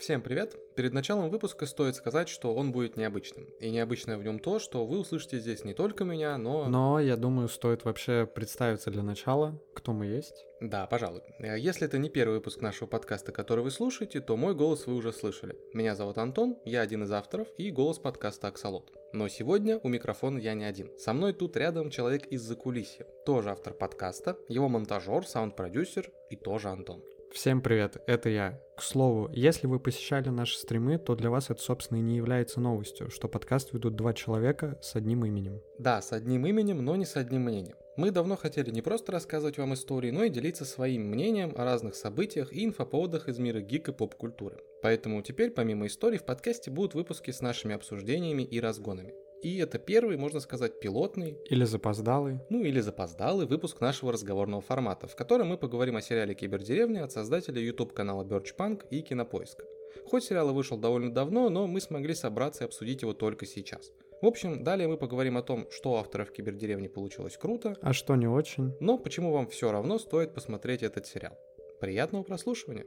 Всем привет! Перед началом выпуска стоит сказать, что он будет необычным. И необычное в нем то, что вы услышите здесь не только меня, но... Но, я думаю, стоит вообще представиться для начала, кто мы есть. Да, пожалуй. Э, если это не первый выпуск нашего подкаста, который вы слушаете, то мой голос вы уже слышали. Меня зовут Антон, я один из авторов и голос подкаста «Аксолот». Но сегодня у микрофона я не один. Со мной тут рядом человек из-за кулисья. Тоже автор подкаста, его монтажер, саунд-продюсер и тоже Антон. Всем привет, это я. К слову, если вы посещали наши стримы, то для вас это, собственно, и не является новостью, что подкаст ведут два человека с одним именем. Да, с одним именем, но не с одним мнением. Мы давно хотели не просто рассказывать вам истории, но и делиться своим мнением о разных событиях и инфоповодах из мира гик и поп-культуры. Поэтому теперь, помимо историй, в подкасте будут выпуски с нашими обсуждениями и разгонами. И это первый, можно сказать, пилотный. Или запоздалый. Ну или запоздалый выпуск нашего разговорного формата, в котором мы поговорим о сериале Кибердеревня от создателя YouTube канала Birchpunk и Кинопоиска. Хоть сериал вышел довольно давно, но мы смогли собраться и обсудить его только сейчас. В общем, далее мы поговорим о том, что у авторов Кибердеревни получилось круто, а что не очень, но почему вам все равно стоит посмотреть этот сериал. Приятного прослушивания!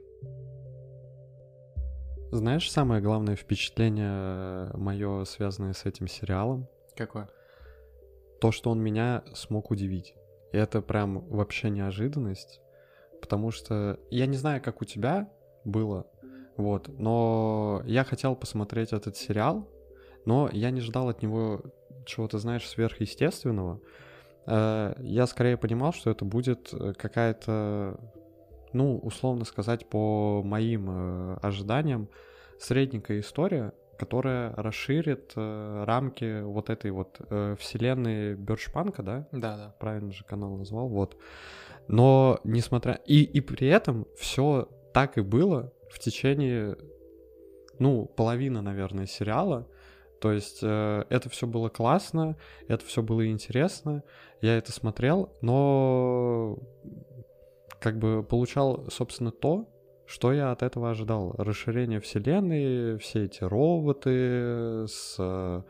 Знаешь, самое главное впечатление э, мое, связанное с этим сериалом? Какое? То, что он меня смог удивить. И это прям вообще неожиданность, потому что я не знаю, как у тебя было, вот, но я хотел посмотреть этот сериал, но я не ждал от него чего-то, знаешь, сверхъестественного. Э, я скорее понимал, что это будет э, какая-то ну, условно сказать, по моим э, ожиданиям, средненькая история, которая расширит э, рамки вот этой вот э, вселенной Бёрчпанка, да? Да, да. Правильно же канал назвал, вот. Но несмотря... И, и при этом все так и было в течение, ну, половины, наверное, сериала. То есть э, это все было классно, это все было интересно, я это смотрел, но как бы получал, собственно, то, что я от этого ожидал. Расширение вселенной, все эти роботы с э,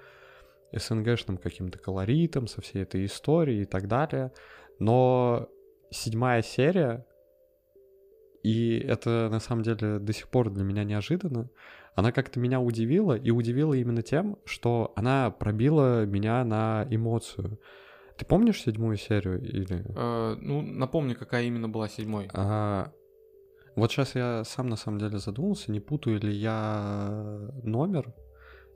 СНГшным каким-то колоритом, со всей этой историей и так далее. Но седьмая серия, и это на самом деле до сих пор для меня неожиданно, она как-то меня удивила, и удивила именно тем, что она пробила меня на эмоцию. Ты помнишь седьмую серию или? Э, ну, напомни, какая именно была седьмой. А, вот сейчас я сам на самом деле задумался, не путаю ли я номер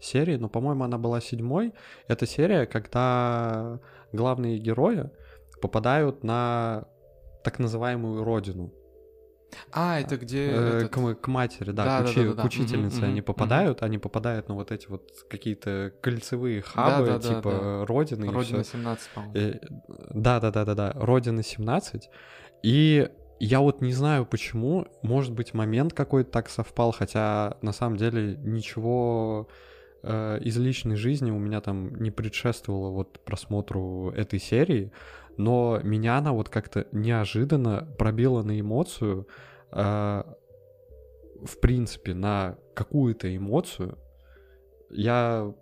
серии, но, по-моему, она была седьмой. Это серия, когда главные герои попадают на так называемую родину. А, это где... Э, этот... к, к матери, да, да, к, да, да, да. к учительнице угу, они угу, попадают, угу. они попадают на вот эти вот какие-то кольцевые хабы, да, да, типа да, да. Родины. Родина 17, по-моему. Да-да-да-да-да, Родина 17. И я вот не знаю почему, может быть, момент какой-то так совпал, хотя на самом деле ничего э, из личной жизни у меня там не предшествовало вот просмотру этой серии, но меня она вот как-то неожиданно пробила на эмоцию, э, в принципе, на какую-то эмоцию. Я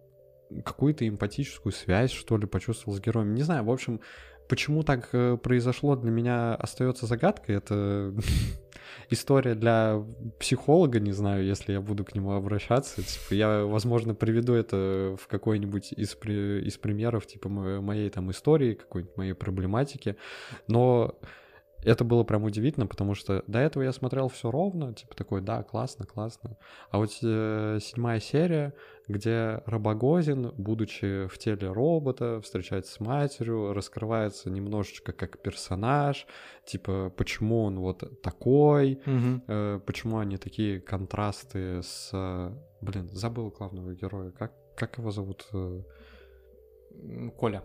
какую-то эмпатическую связь, что ли, почувствовал с героем. Не знаю, в общем, почему так э, произошло, для меня остается загадкой. Это история для психолога, не знаю, если я буду к нему обращаться. Типа, я, возможно, приведу это в какой-нибудь из, при... из примеров, типа, моей там истории, какой-нибудь моей проблематики. Но это было прям удивительно, потому что до этого я смотрел все ровно, типа такой, да, классно, классно. А вот э, седьмая серия, где Рабогозин, будучи в теле робота, встречается с матерью, раскрывается немножечко как персонаж, типа почему он вот такой, угу. э, почему они такие контрасты с, э, блин, забыл главного героя, как как его зовут? Э? Коля.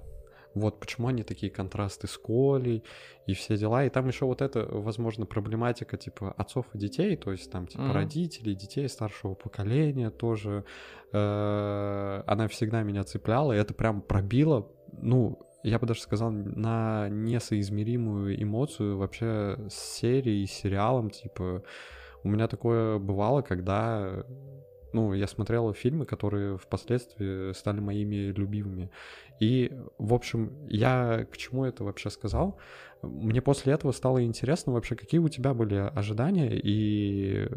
Вот почему они такие контрасты с Колей и все дела. И там еще вот это, возможно, проблематика типа отцов и детей, то есть там типа mm-hmm. родителей, детей старшего поколения тоже. Э, она всегда меня цепляла, и это прям пробило, ну, я бы даже сказал, на несоизмеримую эмоцию вообще с серией, с сериалом, типа, у меня такое бывало, когда ну, я смотрел фильмы, которые впоследствии стали моими любимыми. И, в общем, я к чему это вообще сказал? Мне после этого стало интересно вообще, какие у тебя были ожидания и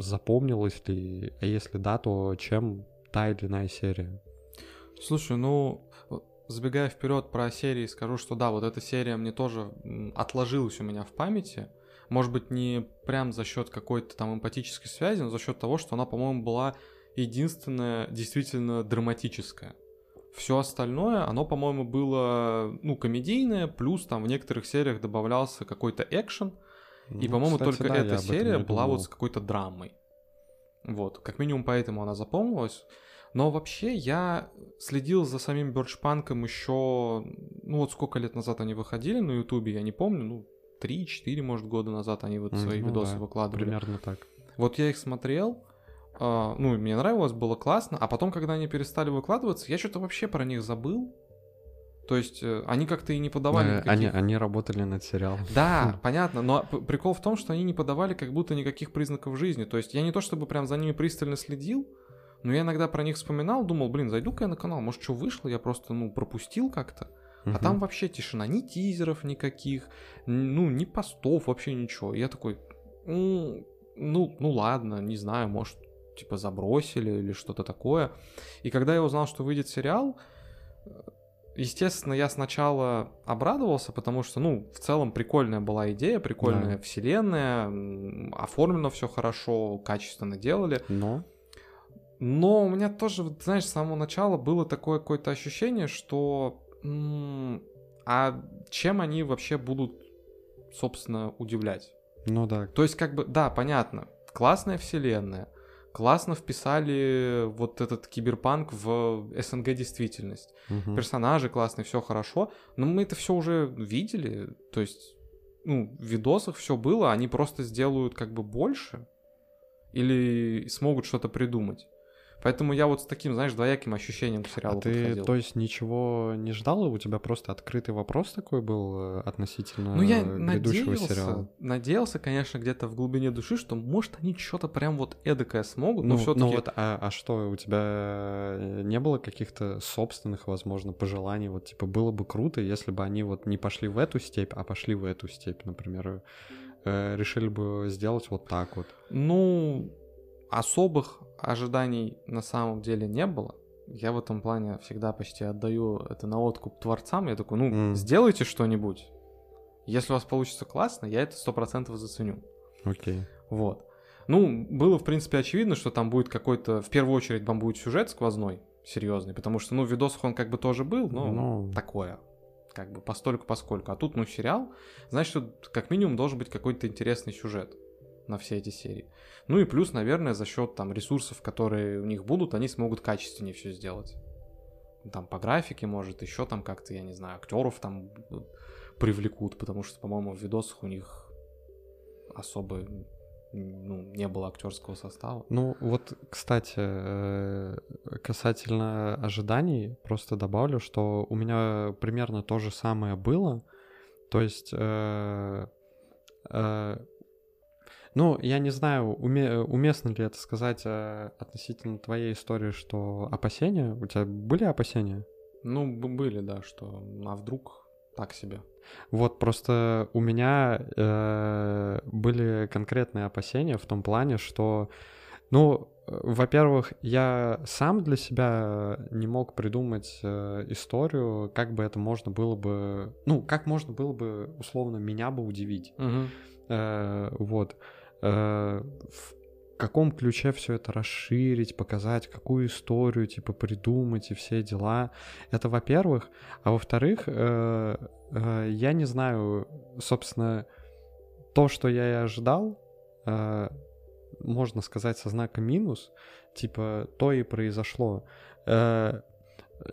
запомнилась ли, а если да, то чем та или иная серия? Слушай, ну, забегая вперед про серии, скажу, что да, вот эта серия мне тоже отложилась у меня в памяти. Может быть, не прям за счет какой-то там эмпатической связи, но за счет того, что она, по-моему, была единственная действительно драматическая. Все остальное, оно, по-моему, было, ну, комедийное, плюс там в некоторых сериях добавлялся какой-то экшен, ну, и, по-моему, кстати, только да, эта серия была вот с какой-то драмой. Вот, как минимум поэтому она запомнилась. Но вообще я следил за самим Бёрчпанком еще, ну вот сколько лет назад они выходили на Ютубе, я не помню, ну 3-4, может, года назад они вот свои ну, видосы да, выкладывали. Примерно так. Вот я их смотрел, э, ну, мне нравилось, было классно, а потом, когда они перестали выкладываться, я что-то вообще про них забыл. То есть э, они как-то и не подавали э, никаких... Они, они работали над сериалом. Да, понятно, но прикол в том, что они не подавали как будто никаких признаков жизни. То есть я не то чтобы прям за ними пристально следил, но я иногда про них вспоминал, думал, блин, зайду-ка я на канал, может, что вышло, я просто, ну, пропустил как-то. А там вообще тишина, ни тизеров никаких, ну, ни постов, вообще ничего. Я такой, ну, ну, ну ладно, не знаю, может, типа забросили или что-то такое. И когда я узнал, что выйдет сериал, естественно, я сначала обрадовался, потому что, ну, в целом прикольная была идея, прикольная да. вселенная, оформлено все хорошо, качественно делали. Но но у меня тоже, знаешь, с самого начала было такое какое-то ощущение, что... А чем они вообще будут, собственно, удивлять? Ну да. То есть, как бы, да, понятно, классная вселенная, классно вписали вот этот киберпанк в СНГ действительность. Угу. Персонажи классные, все хорошо, но мы это все уже видели, то есть, ну, в видосах все было, они просто сделают как бы больше или смогут что-то придумать. Поэтому я вот с таким, знаешь, двояким ощущением к сериалу а ты, подходил. то есть, ничего не ждал? У тебя просто открытый вопрос такой был э, относительно ну, я грядущего надеялся, сериала? надеялся, конечно, где-то в глубине души, что, может, они что-то прям вот эдакое смогут, но ну, все таки Ну вот, а, а что, у тебя э, не было каких-то собственных, возможно, пожеланий? Вот, типа, было бы круто, если бы они вот не пошли в эту степь, а пошли в эту степь, например, э, решили бы сделать вот так вот? Ну, особых ожиданий на самом деле не было. Я в этом плане всегда почти отдаю это на откуп творцам. Я такой, ну, mm. сделайте что-нибудь. Если у вас получится классно, я это сто процентов заценю. Окей. Okay. Вот. Ну, было, в принципе, очевидно, что там будет какой-то... В первую очередь там будет сюжет сквозной, серьезный, потому что, ну, в видосах он как бы тоже был, но ну... такое. Как бы постольку поскольку. А тут, ну, сериал, значит, как минимум должен быть какой-то интересный сюжет на все эти серии. Ну и плюс, наверное, за счет там ресурсов, которые у них будут, они смогут качественнее все сделать. Там по графике, может, еще там как-то, я не знаю, актеров там привлекут, потому что, по-моему, в видосах у них особо ну, не было актерского состава. Ну, вот, кстати, э, касательно ожиданий, просто добавлю, что у меня примерно то же самое было. То есть э, э, ну, я не знаю, уме, уместно ли это сказать э, относительно твоей истории, что опасения? У тебя были опасения? Ну, были, да, что а вдруг так себе. Вот просто у меня э, были конкретные опасения в том плане, что, ну, во-первых, я сам для себя не мог придумать э, историю, как бы это можно было бы, ну, как можно было бы условно меня бы удивить. Угу. Э, вот. Э, в каком ключе все это расширить, показать, какую историю, типа, придумать и все дела. Это во-первых. А во-вторых, э, э, я не знаю, собственно, то, что я и ожидал, можно сказать, со знаком минус, типа, то и произошло.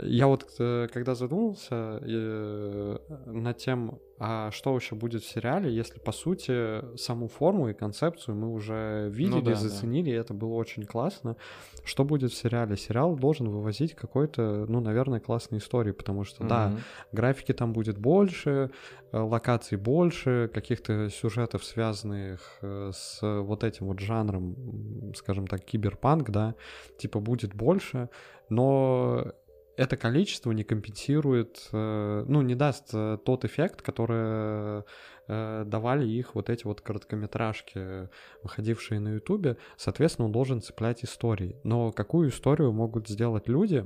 Я вот когда задумался над тем, а что вообще будет в сериале, если, по сути, саму форму и концепцию мы уже видели, ну, да, заценили, да. и это было очень классно. Что будет в сериале? Сериал должен вывозить какой-то, ну, наверное, классной истории, потому что, mm-hmm. да, графики там будет больше, э, локаций больше, каких-то сюжетов, связанных э, с вот этим вот жанром, скажем так, киберпанк, да, типа будет больше, но это количество не компенсирует, э, ну, не даст э, тот эффект, который э, давали их вот эти вот короткометражки, выходившие на Ютубе. Соответственно, он должен цеплять истории. Но какую историю могут сделать люди,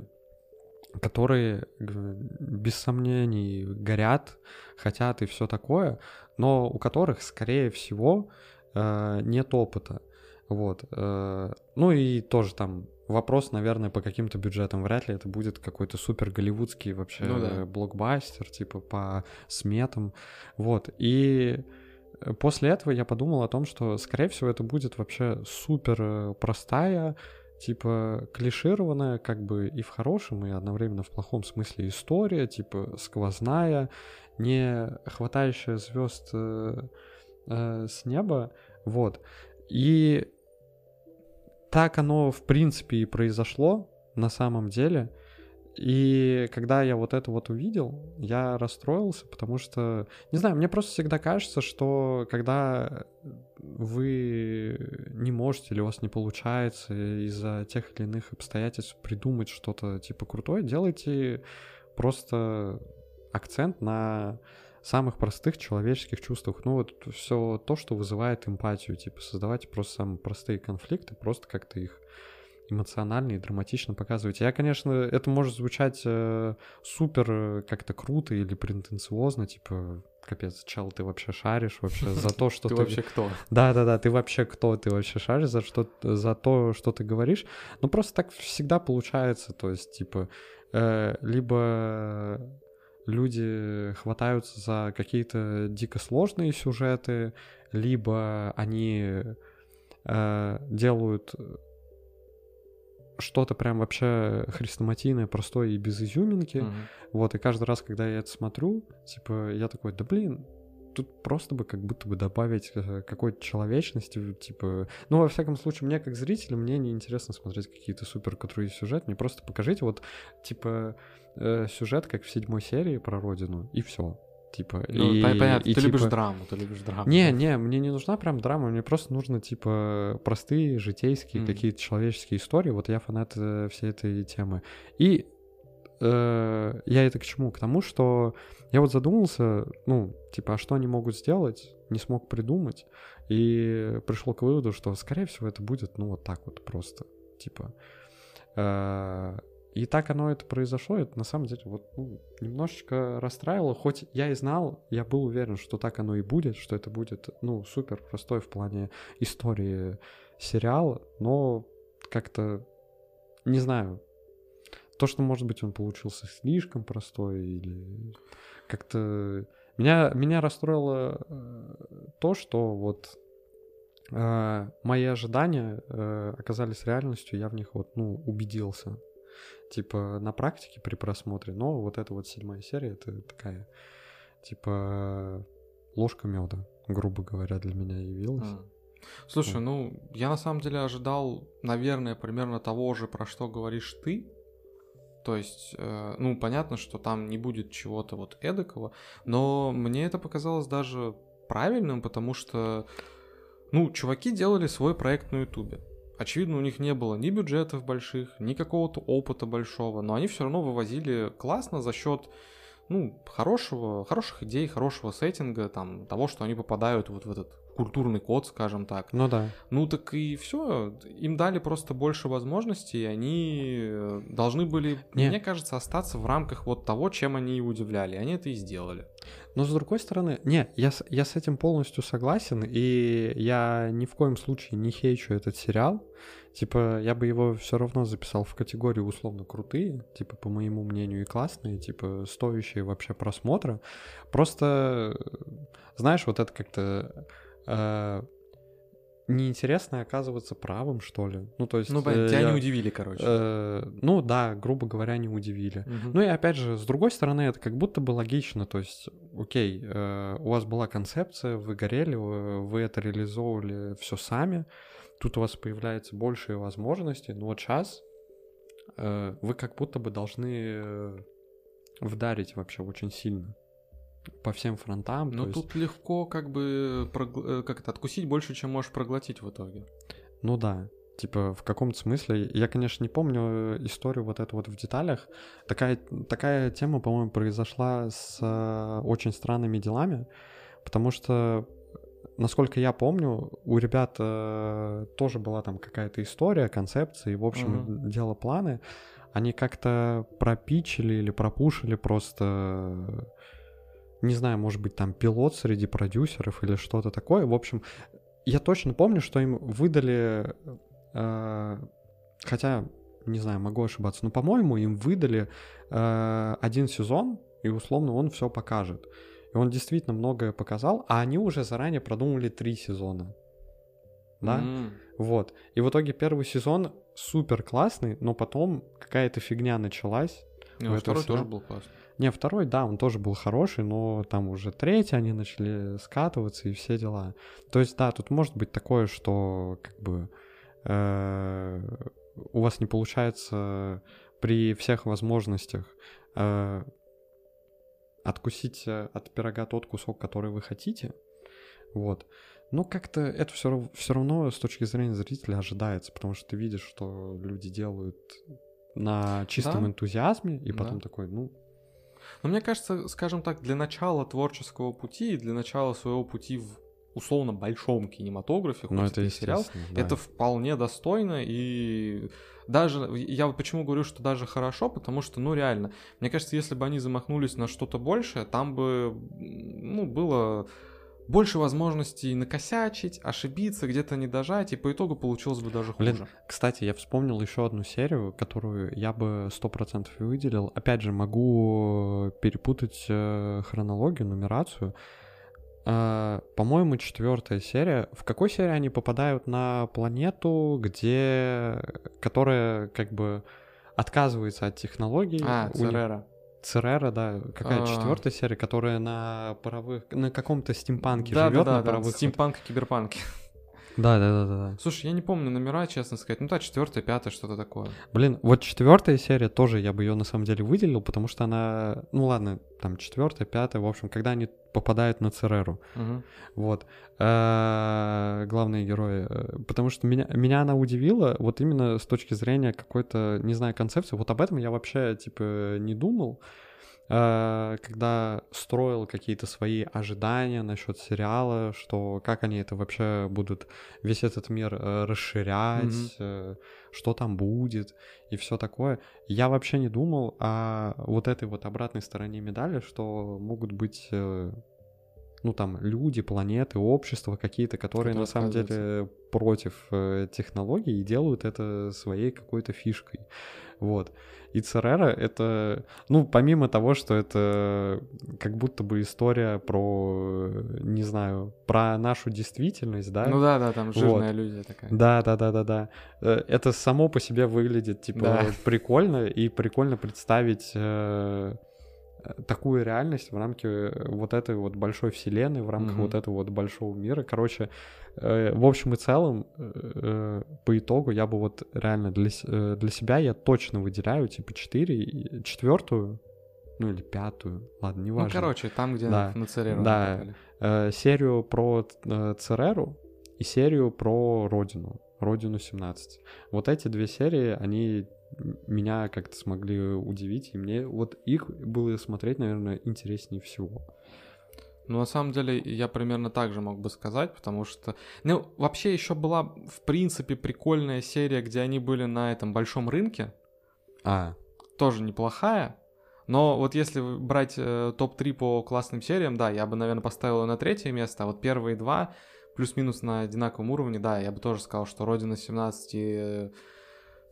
которые без сомнений горят, хотят и все такое, но у которых, скорее всего, нет опыта. Вот. Ну и тоже там Вопрос, наверное, по каким-то бюджетам. Вряд ли это будет какой-то супер голливудский вообще ну, да. блокбастер, типа по сметам. Вот. И э, после этого я подумал о том, что, скорее всего, это будет вообще супер э, простая, типа клишированная, как бы и в хорошем, и одновременно в плохом смысле история, типа сквозная, не хватающая звезд э, э, с неба. Вот. И так оно, в принципе, и произошло на самом деле. И когда я вот это вот увидел, я расстроился, потому что, не знаю, мне просто всегда кажется, что когда вы не можете или у вас не получается из-за тех или иных обстоятельств придумать что-то типа крутое, делайте просто акцент на самых простых человеческих чувствах. Ну вот все то, что вызывает эмпатию, типа создавать просто самые простые конфликты, просто как-то их эмоционально и драматично показывать. Я, конечно, это может звучать э, супер э, как-то круто или претенциозно, типа, капец, чел, ты вообще шаришь вообще за то, что ты... Ты вообще кто? Да-да-да, ты вообще кто? Ты вообще шаришь за, что... за то, что ты говоришь? Ну, просто так всегда получается, то есть, типа, э, либо люди хватаются за какие-то дико сложные сюжеты, либо они э, делают что-то прям вообще хрестоматийное, простое и без изюминки. Mm-hmm. Вот, и каждый раз, когда я это смотрю, типа, я такой, да блин, тут просто бы как будто бы добавить э, какой-то человечности, типа... Ну, во всяком случае, мне как зрителю, мне не интересно смотреть какие-то супер крутые сюжеты, мне просто покажите вот, типа, э, сюжет, как в седьмой серии про Родину, и все. Типа, ну, и, понятно, и, ты типа... любишь драму, ты любишь драму. Не, не, мне не нужна прям драма, мне просто нужно, типа, простые, житейские, mm. какие-то человеческие истории. Вот я фанат э, всей этой темы. И э, я это к чему? К тому, что я вот задумался, ну, типа, а что они могут сделать? Не смог придумать. И пришел к выводу, что, скорее всего, это будет, ну, вот так вот просто. Типа, э, и так оно это произошло, это на самом деле вот ну, немножечко расстраивало, хоть я и знал, я был уверен, что так оно и будет, что это будет, ну, супер простой в плане истории сериала, но как-то, не знаю, то, что, может быть, он получился слишком простой или как-то... Меня, меня расстроило э, то, что вот э, мои ожидания э, оказались реальностью, я в них вот, ну, убедился типа, на практике при просмотре, но вот эта вот седьмая серия, это такая, типа, ложка меда, грубо говоря, для меня явилась. Mm. Слушай, ну, я на самом деле ожидал, наверное, примерно того же, про что говоришь ты. То есть, э, ну, понятно, что там не будет чего-то вот эдакого, но мне это показалось даже правильным, потому что, ну, чуваки делали свой проект на Ютубе. Очевидно, у них не было ни бюджетов больших, ни какого-то опыта большого, но они все равно вывозили классно за счет ну, хорошего, хороших идей, хорошего сеттинга, там, того, что они попадают вот в этот культурный код, скажем так. Ну да. Ну так и все, им дали просто больше возможностей, и они э, должны были, Не. мне кажется, остаться в рамках вот того, чем они и удивляли. Они это и сделали. Но с другой стороны, не, я, я с этим полностью согласен, и я ни в коем случае не хейчу этот сериал. Типа, я бы его все равно записал в категорию условно крутые, типа, по моему мнению, и классные, типа, стоящие вообще просмотра. Просто, знаешь, вот это как-то э, неинтересно оказываться правым, что ли. Ну, то есть... Ну, э, тебя я, не удивили, короче. Э, ну, да, грубо говоря, не удивили. Угу. Ну, и опять же, с другой стороны, это как будто бы логично. То есть, окей, э, у вас была концепция, вы горели, вы, вы это реализовывали все сами, тут у вас появляется больше возможностей, но вот сейчас э, вы как будто бы должны э, вдарить вообще очень сильно по всем фронтам. Но тут есть... легко как бы прогл... Э, как это откусить больше, чем можешь проглотить в итоге. Ну да. Типа, в каком-то смысле, я, конечно, не помню историю вот эту вот в деталях. Такая, такая тема, по-моему, произошла с э, очень странными делами, потому что, насколько я помню, у ребят э, тоже была там какая-то история, концепция, и, в общем, uh-huh. дело планы. Они как-то пропичили или пропушили просто не знаю, может быть, там пилот среди продюсеров или что-то такое. В общем, я точно помню, что им выдали Э, хотя, не знаю, могу ошибаться, но, по-моему, им выдали э, один сезон, и условно он все покажет. И он действительно многое показал, а они уже заранее продумали три сезона. Да? Mm. Вот. И в итоге первый сезон супер классный, но потом какая-то фигня началась. Ну, второй сезона. тоже был классный. Не, второй, да, он тоже был хороший, но там уже третий они начали скатываться и все дела. То есть, да, тут может быть такое, что как бы Э, у вас не получается при всех возможностях э, откусить э, от пирога тот кусок, который вы хотите, вот. Но как-то это все, все равно с точки зрения зрителя ожидается, потому что ты видишь, что люди делают на чистом да? энтузиазме, и потом да. такой, ну... Но мне кажется, скажем так, для начала творческого пути, для начала своего пути в условно большом кинематографе, хоть это сериал, да. это вполне достойно и даже я вот почему говорю, что даже хорошо, потому что, ну реально, мне кажется, если бы они замахнулись на что-то большее, там бы, ну, было больше возможностей накосячить, ошибиться, где-то не дожать, и по итогу получилось бы даже хуже. Блин, кстати, я вспомнил еще одну серию, которую я бы сто процентов выделил. Опять же, могу перепутать э, хронологию, нумерацию. Uh, по-моему, четвертая серия. В какой серии они попадают на планету, где... которая как бы отказывается от технологий? А, Церера. Церера, да. Какая а... четвертая серия, которая на паровых... на каком-то стимпанке да, живет, да, да, на паровых... Да, стимпанк киберпанке. Да, да, да, да. Слушай, я не помню номера, честно сказать. Ну да, четвертая, пятая, что-то такое. Блин, вот четвертая серия тоже я бы ее на самом деле выделил, потому что она, ну ладно, там четвертая, пятая, в общем, когда они попадают на Цереру. Угу. Вот. А, главные герои. Э, потому что меня, меня она удивила вот именно с точки зрения какой-то, не знаю, концепции. Вот об этом я вообще, типа, не думал. Э, когда строил какие-то свои ожидания насчет сериала, что как они это вообще будут весь этот мир э, расширять, mm-hmm. что там будет и все такое. Я вообще не думал о вот этой вот обратной стороне медали, что могут быть ну там люди, планеты, общества какие-то, которые на самом деле против технологий и делают это своей какой-то фишкой. Вот. И Церера — это, ну, помимо того, что это как будто бы история про, не знаю, про нашу действительность, да? Ну да, да, там жирная вот. иллюзия такая. Да, да, да, да, да. Э, это само по себе выглядит, типа, да. прикольно, и прикольно представить э, такую реальность в рамке вот этой вот большой вселенной, в рамках mm-hmm. вот этого вот большого мира. Короче, Э, в общем и целом, э, по итогу я бы вот реально для, э, для себя я точно выделяю типа 4, четвертую, ну или пятую, ладно, не важно. Ну, короче, там, где да, на Цереру. Да, э, серию про э, Цереру и серию про Родину, Родину 17. Вот эти две серии, они меня как-то смогли удивить, и мне вот их было смотреть, наверное, интереснее всего. Ну, на самом деле, я примерно так же мог бы сказать, потому что... Ну, вообще еще была, в принципе, прикольная серия, где они были на этом большом рынке. А. Тоже неплохая. Но вот если брать э, топ-3 по классным сериям, да, я бы, наверное, поставил ее на третье место, а вот первые два плюс-минус на одинаковом уровне, да, я бы тоже сказал, что «Родина 17» и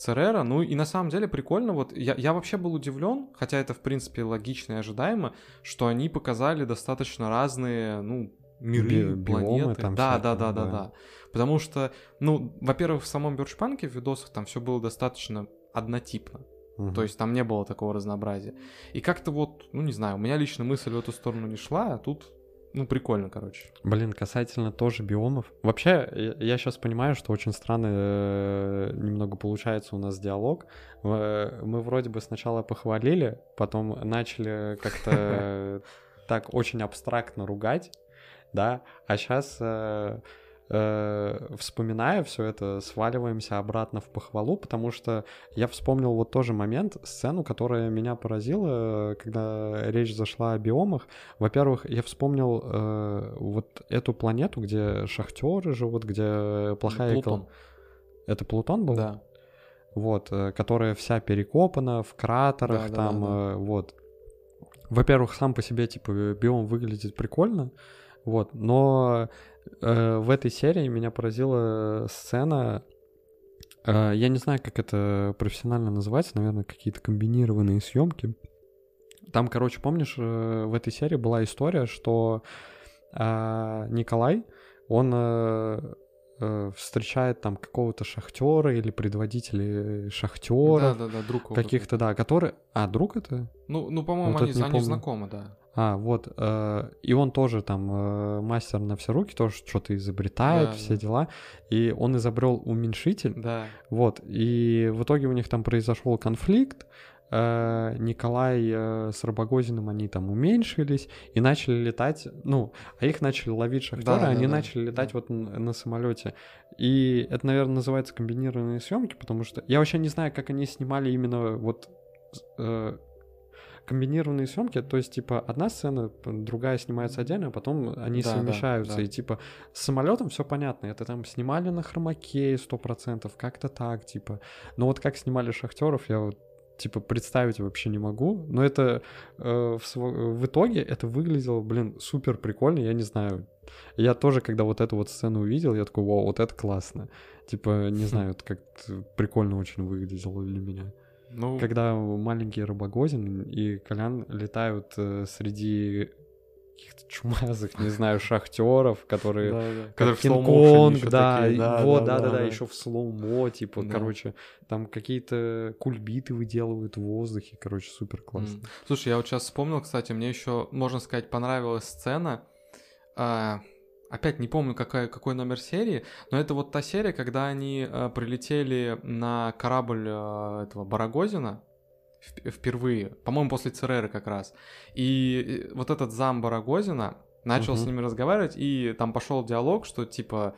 Церера. Ну и на самом деле прикольно. Вот я, я вообще был удивлен, хотя это в принципе логично и ожидаемо, что они показали достаточно разные, ну, миры, Би- планеты. Там да, да, да, да, да, Потому что, ну, во-первых, в самом Бёрчпанке в видосах там все было достаточно однотипно. Угу. То есть там не было такого разнообразия. И как-то вот, ну не знаю, у меня лично мысль в эту сторону не шла, а тут ну, прикольно, короче. Блин, касательно тоже биомов. Вообще, я, сейчас понимаю, что очень странно э, немного получается у нас диалог. Мы вроде бы сначала похвалили, потом начали как-то так очень абстрактно ругать, да, а сейчас э, э, вспоминая все это, сваливаемся обратно в похвалу, потому что я вспомнил вот тоже момент, сцену, которая меня поразила, когда речь зашла о биомах. Во-первых, я вспомнил э, вот эту планету, где шахтеры живут, где плохая... Плутон. Экол... Это Плутон был? Да. Вот, э, которая вся перекопана в кратерах, Да, да, там, да, да. э, вот. Во-первых, сам по себе, типа, биом выглядит прикольно, вот, но э, в этой серии меня поразила сцена, э, я не знаю, как это профессионально называется, наверное, какие-то комбинированные съемки. Там, короче, помнишь, э, в этой серии была история, что э, Николай, он э, э, встречает там какого-то шахтера или предводителей шахтеров, Да, да, да, друг каких-то, да, которые... А, друг это? Ну, ну по-моему, Вот они, они помню. знакомы, да. А, вот, э, и он тоже там э, мастер на все руки, тоже что-то изобретает, Да, все да. дела. И он изобрел уменьшитель, Да. вот, и в итоге у них там произошел конфликт. э, Николай э, с Рабогозиным, они там уменьшились и начали летать, ну, а их начали ловить шахтеры, Да, они да, начали летать да. вот н- на самолете. И это, наверное, называется комбинированные съемки, потому что я вообще не знаю, как они снимали именно вот э, комбинированные съемки, то есть, типа, одна сцена, другая снимается отдельно, а потом они Да, да, совмещаются. да. И, типа, с самолетом все понятно. Это там снимали на хромаке 100%, как-то так, типа. Но вот как снимали шахтеров, я вот типа представить вообще не могу, но это э, в, в итоге это выглядело, блин, супер прикольно, я не знаю. Я тоже, когда вот эту вот сцену увидел, я такой, вау, вот это классно. Типа, не знаю, это как-то прикольно очень выглядело для меня. Ну, Когда маленький Рыбогозин и Колян летают э, среди каких-то чумазых, не знаю, шахтеров, которые да, да. Которые в Кинг-Конг, да, такие, да, вот, да, да, да, да, да, да. еще в slow-mo, типа, короче, там какие-то кульбиты выделывают в воздухе, короче, супер классно. Слушай, я вот сейчас вспомнил, кстати, мне еще, можно сказать, понравилась сцена. а, опять не помню, какая, какой номер серии, но это вот та серия, когда они а, прилетели на корабль а, этого Барагозина вп- впервые, по-моему, после Цереры как раз. И э, вот этот зам Барагозина начал с Мгм. ними разговаривать, и там пошел диалог, что типа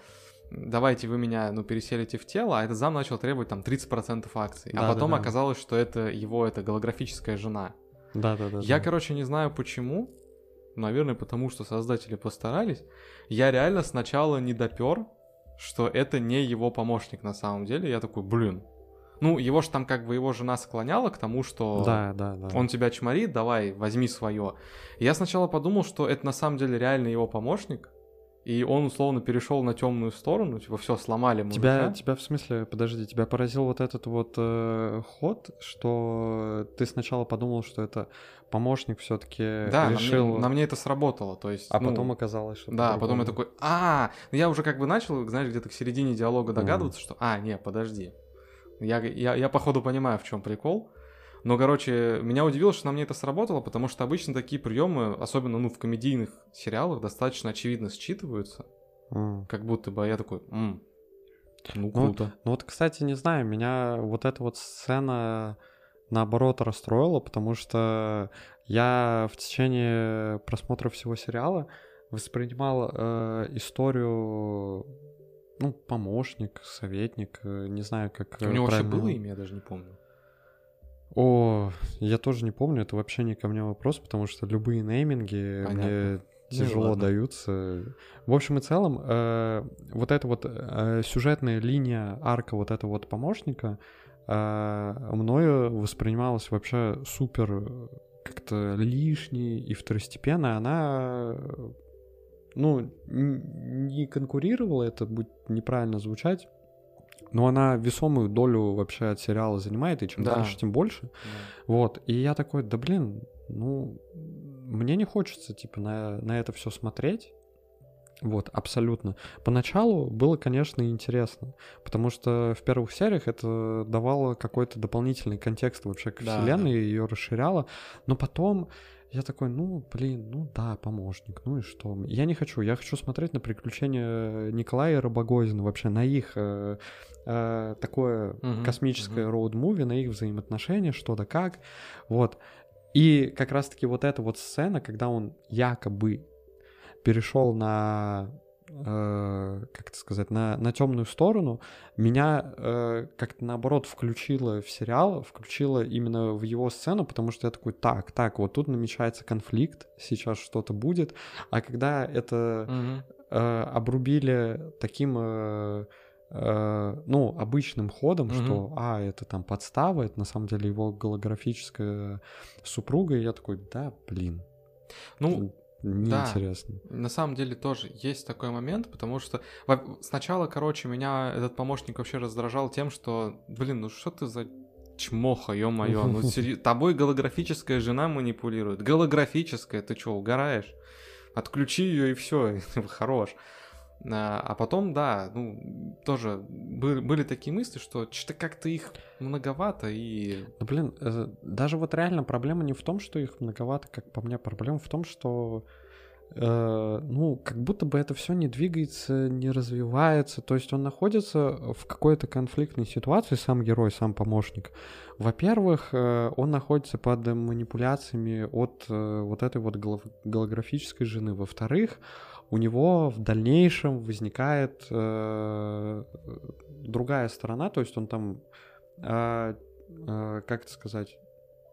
давайте вы меня, ну, переселите в тело, а этот зам начал требовать там 30% акций. а потом Да-да-да. оказалось, что это его, это голографическая жена. Да, да, да. Я, да. короче, не знаю почему. Наверное, потому что создатели постарались. Я реально сначала не допер, что это не его помощник на самом деле. Я такой, блин. Ну, его же там как бы его жена склоняла к тому, что Да, да, да. он тебя чморит, давай, возьми свое. Я сначала подумал, что это на самом деле реально его помощник. И он условно перешел на темную сторону, типа, все, сломали мужика. Тебя, тебя в смысле, подожди, тебя поразил вот этот вот э, ход, что ты сначала подумал, что это помощник все-таки Да, на решил, мне, на мне это сработало. То есть, а ну, потом оказалось, что Да, потом я такой, а, ну я уже как бы начал, знаешь, где-то к середине диалога догадываться, что, а, не, подожди. Я, я, я походу понимаю, в чем прикол. Но, короче, меня удивило, что на мне это сработало, потому что обычно такие приемы, особенно ну, в комедийных сериалах, достаточно очевидно считываются. М. Как будто бы я такой, «М, ну Ну, круто. Ну вот, кстати, не знаю, меня вот эта вот сцена наоборот расстроила, потому что я в течение просмотра всего сериала воспринимал э, историю, ну, помощник, советник, э, не знаю, как У него вообще было имя, я даже не помню. О, я тоже не помню, это вообще не ко мне вопрос, потому что любые нейминги Понятно. мне Ну, тяжело ладно. даются. В общем и целом, э, вот эта вот э, сюжетная линия арка вот этого вот помощника э, мною воспринималась вообще супер э, как-то лишней и второстепенно. Она, э, ну, не конкурировала, это будет неправильно звучать, но она весомую долю вообще от сериала занимает, и чем Да. дальше, тем больше. Да. Вот, и я такой, да блин, ну, мне не хочется, типа, на, на это все смотреть. Вот, абсолютно. Поначалу было, конечно, интересно, потому что в первых сериях это давало какой-то дополнительный контекст вообще к Да, вселенной, да. ее расширяло, но потом я такой, ну, блин, ну да, помощник, ну и что? Я не хочу, я хочу смотреть на приключения Николая Рабогозина, вообще на их э, э, такое Мгм, космическое роуд-муви, на их взаимоотношения, что да как, вот. И как раз-таки вот эта вот сцена, когда он якобы перешел на э, как это сказать, на, на темную сторону, меня э, как-то наоборот включило в сериал, включило именно в его сцену, потому что я такой, так, так, вот тут намечается конфликт, сейчас что-то будет, а когда это угу. э, обрубили таким... Э, э, ну, обычным ходом, угу. что, а, это там подстава, это на самом деле его голографическая супруга, и я такой, да, блин. Ну, неинтересно. Да, на самом деле тоже есть такой момент, потому что сначала, короче, меня этот помощник вообще раздражал тем, что, блин, ну что ты за чмоха, ё-моё, ну серьез... тобой голографическая жена манипулирует. Голографическая, ты чё, угораешь? Отключи ее и все, хорош. А, а потом, да, ну, тоже были, были такие мысли, что что-то как-то их многовато и... Ну, блин, э, даже вот реально проблема не в том, что их многовато, как по мне, проблема в том, что э, ну, как будто бы это все не двигается, не развивается. То есть он находится в какой-то конфликтной ситуации, сам герой, сам помощник. Во-первых, э, он находится под манипуляциями от э, вот этой вот голографической жены. Во-вторых, у него в дальнейшем возникает э, другая сторона, то есть он там, э, э, как это сказать,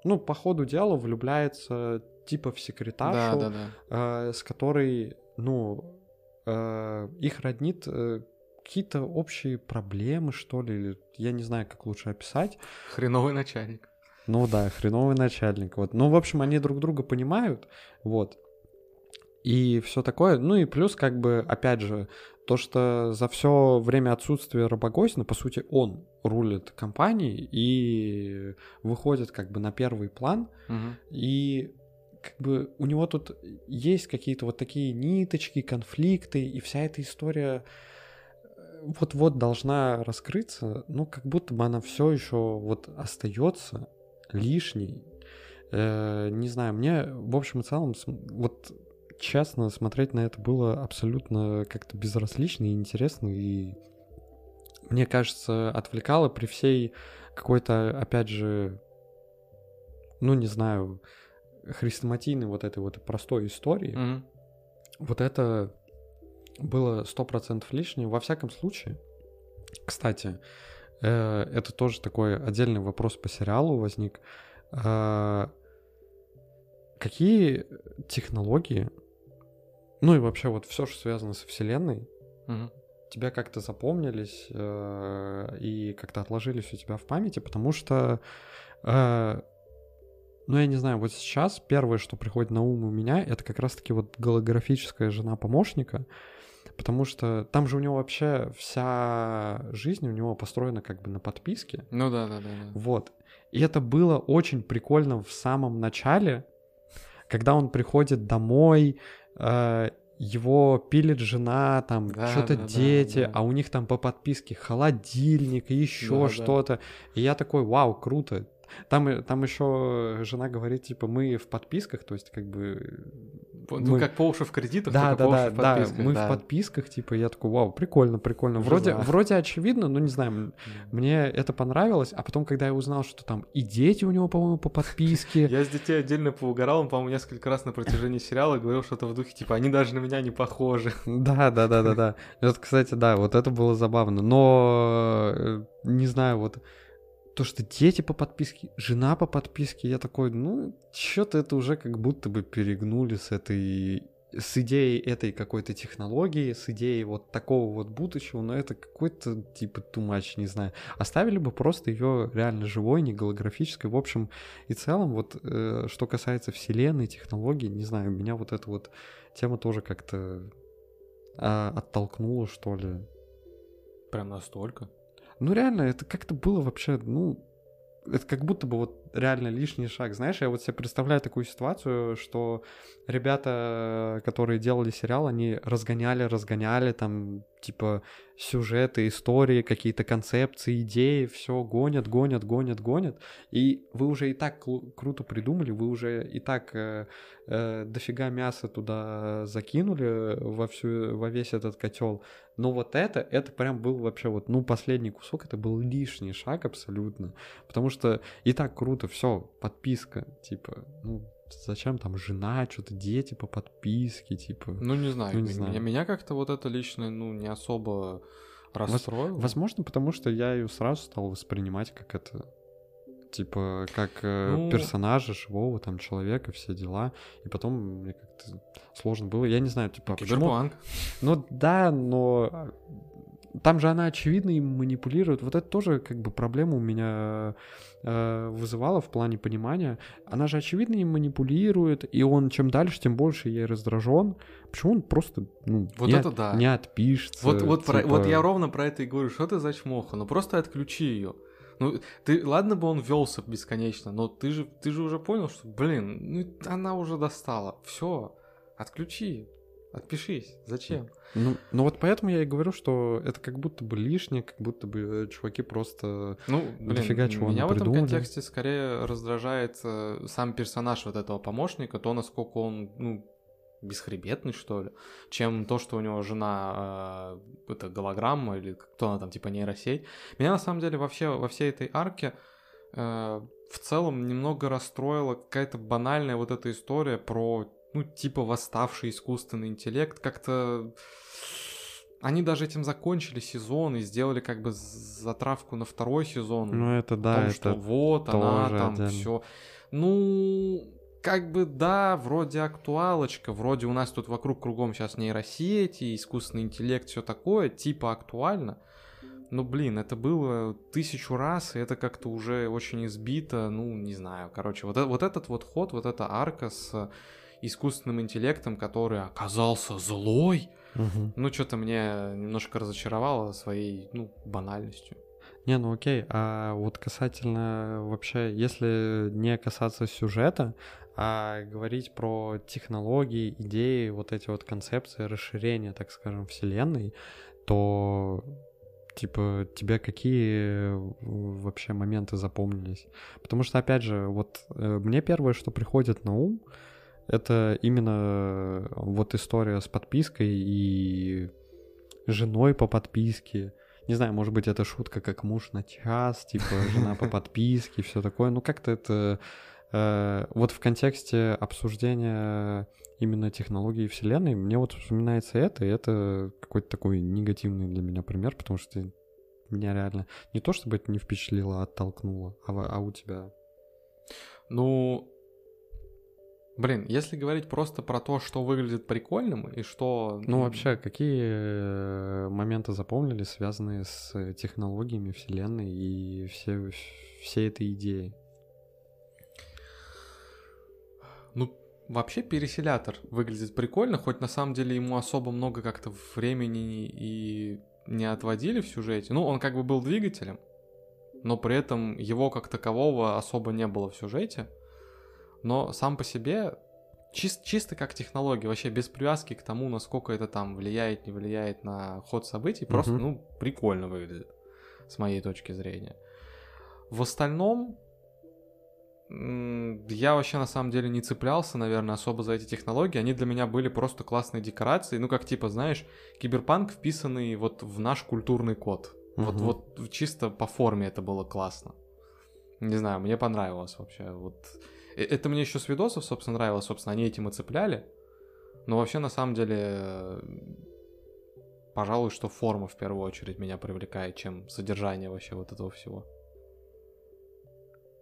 ну, по ходу дела влюбляется типа в секретаршу, да, да, да. Э, с которой, ну, э, их роднит э, какие-то общие проблемы, что ли, или я не знаю, как лучше описать. Хреновый начальник. Ну да, хреновый начальник. Вот. Ну, в общем, они друг друга понимают, вот и все такое. Ну и плюс, как бы, опять же, то, что за все время отсутствия Робогозина, по сути, он рулит компанией и выходит как бы на первый план. Угу. И как бы у него тут есть какие-то вот такие ниточки, конфликты, и вся эта история э, вот-вот должна раскрыться, но как будто бы она все еще вот остается лишней. Э, не знаю, мне в общем и целом вот честно, смотреть на это было абсолютно как-то безразлично и интересно, и мне кажется, отвлекало при всей какой-то, опять же, ну, не знаю, хрестоматийной вот этой вот простой истории. Mm-hmm. Вот это было сто процентов лишнее. Во всяком случае, кстати, э, это тоже такой отдельный вопрос по сериалу возник. Э, какие технологии ну и вообще вот все, что связано со Вселенной, угу. тебя как-то запомнились э, и как-то отложились у тебя в памяти, потому что, э, ну я не знаю, вот сейчас первое, что приходит на ум у меня, это как раз-таки вот голографическая жена помощника, потому что там же у него вообще вся жизнь у него построена как бы на подписке. Ну да, да, да. да. Вот. И это было очень прикольно в самом начале, когда он приходит домой, его пилит жена, там да, что-то да, дети, да, да. а у них там по подписке холодильник, еще да, что-то. Да. И я такой, вау, круто. Там, там еще жена говорит, типа, мы в подписках, то есть как бы ну, мы... как по уши в кредитах, да, да, да, да, мы да. в подписках, типа, я такой, вау, прикольно, прикольно. Вроде, вроде очевидно, но не знаю, мне это понравилось, а потом, когда я узнал, что там и дети у него, по-моему, по подписке. Я с детей отдельно поугарал, он, по-моему, несколько раз на протяжении сериала говорил что-то в духе, типа, они даже на меня не похожи. Да, да, да, да, да. Вот, кстати, да, вот это было забавно, но э, не знаю, вот то, что дети по подписке, жена по подписке, я такой, ну, что-то это уже как будто бы перегнули с этой с идеей этой какой-то технологии, с идеей вот такого вот будущего, но это какой-то типа тумач, не знаю. Оставили бы просто ее реально живой, не голографической. В общем и целом, вот э, что касается вселенной, технологий, не знаю, меня вот эта вот тема тоже как-то э, оттолкнула, что ли. Прям настолько? Ну реально, это как-то было вообще, ну, это как будто бы вот реально лишний шаг. Знаешь, я вот себе представляю такую ситуацию, что ребята, которые делали сериал, они разгоняли, разгоняли там, типа, сюжеты, истории, какие-то концепции, идеи, все гонят, гонят, гонят, гонят. И вы уже и так круто придумали, вы уже и так э, э, дофига мяса туда закинули во, всю, во весь этот котел. Но вот это, это прям был вообще вот, ну, последний кусок, это был лишний шаг абсолютно. Потому что и так круто, все, подписка, типа, ну, зачем там жена, что-то дети по подписке, типа. Ну, не знаю. Ну, не меня знаю. меня как-то вот это лично, ну, не особо расстроило. Возможно, потому что я ее сразу стал воспринимать как это, типа, как э, Ну- персонажа, живого там человека, все дела. И потом мне как-то сложно было. Я не знаю, типа, а почему... Киберпанк. Ну да, но там же она очевидно им манипулирует. Вот это тоже как бы проблема у меня э, вызывала в плане понимания. Она же очевидно им манипулирует, и он чем дальше, тем больше ей раздражен. Почему он просто ну, Вот не, это от- да. не отпишется? Вот, вот, про- типа, вот я ровно про это и говорю. Что ты за чмоха? Ну просто отключи ее. Ну, ты, ладно бы он велся бесконечно, но ты же, ты же уже понял, что, блин, ну она уже достала. Все, отключи, отпишись. Зачем? Ну, ну вот поэтому я и говорю, что это как будто бы лишнее, как будто бы э, чуваки просто... Ну, блин, Дофига чего меня в этом контексте скорее раздражает э, сам персонаж вот этого помощника, то, насколько он, ну, бесхребетный, что ли, чем то, что у него жена, э, это голограмма или кто она там, типа нейросеть. Меня на самом деле вообще во всей этой арке э, в целом немного расстроила какая-то банальная вот эта история про, ну, типа восставший искусственный интеллект. Как-то они даже этим закончили сезон и сделали как бы затравку на второй сезон. Ну это да, том, это... что вот она там отдельно. все. Ну, как бы да, вроде актуалочка, вроде у нас тут вокруг кругом сейчас нейросети, искусственный интеллект, все такое, типа актуально. Но, блин, это было тысячу раз, и это как-то уже очень избито, ну, не знаю. Короче, вот, э- вот этот вот ход, вот эта арка с искусственным интеллектом, который оказался злой, Мгм. ну, что-то мне немножко разочаровало своей, ну, банальностью. Не, ну окей, а вот касательно вообще, если не касаться сюжета, а говорить про технологии, идеи, вот эти вот концепции расширения, так скажем, вселенной, то типа тебе какие э, вообще моменты запомнились? Потому что, опять же, вот э, мне первое, что приходит на ум, это именно э, вот история с подпиской и женой по подписке. Не знаю, может быть, это шутка как муж на час, типа жена по подписке, все такое. Ну, как-то это э, вот в контексте обсуждения именно технологии Вселенной, мне вот вспоминается это, и это какой-то такой негативный для меня пример, потому что меня реально не то чтобы это не впечатлило, а оттолкнуло. А, а у тебя? Ну, блин, если говорить просто про то, что выглядит прикольным и что... Ну, вообще, какие э, моменты запомнили, связанные с технологиями Вселенной и все, всей этой идеей? Ну, вообще переселятор выглядит прикольно, хоть на самом деле ему особо много как-то времени и не отводили в сюжете. Ну, он как бы был двигателем, но при этом его как такового особо не было в сюжете. Но сам по себе чис- чисто как технология, вообще без привязки к тому, насколько это там влияет, не влияет на ход событий, просто, ну, прикольно выглядит, с моей точки зрения. В остальном, я вообще на самом деле не цеплялся, наверное, особо за эти технологии. Они для меня были просто классные декорации. Ну, как типа, знаешь, киберпанк вписанный вот в наш культурный код. Вот, Мгм. вот чисто по форме это было классно. Не знаю, мне понравилось вообще. Вот это мне еще с видосов, собственно, нравилось, собственно, они этим и цепляли. Но вообще, на самом деле, э, пожалуй, что форма в первую очередь меня привлекает, чем содержание вообще вот этого всего.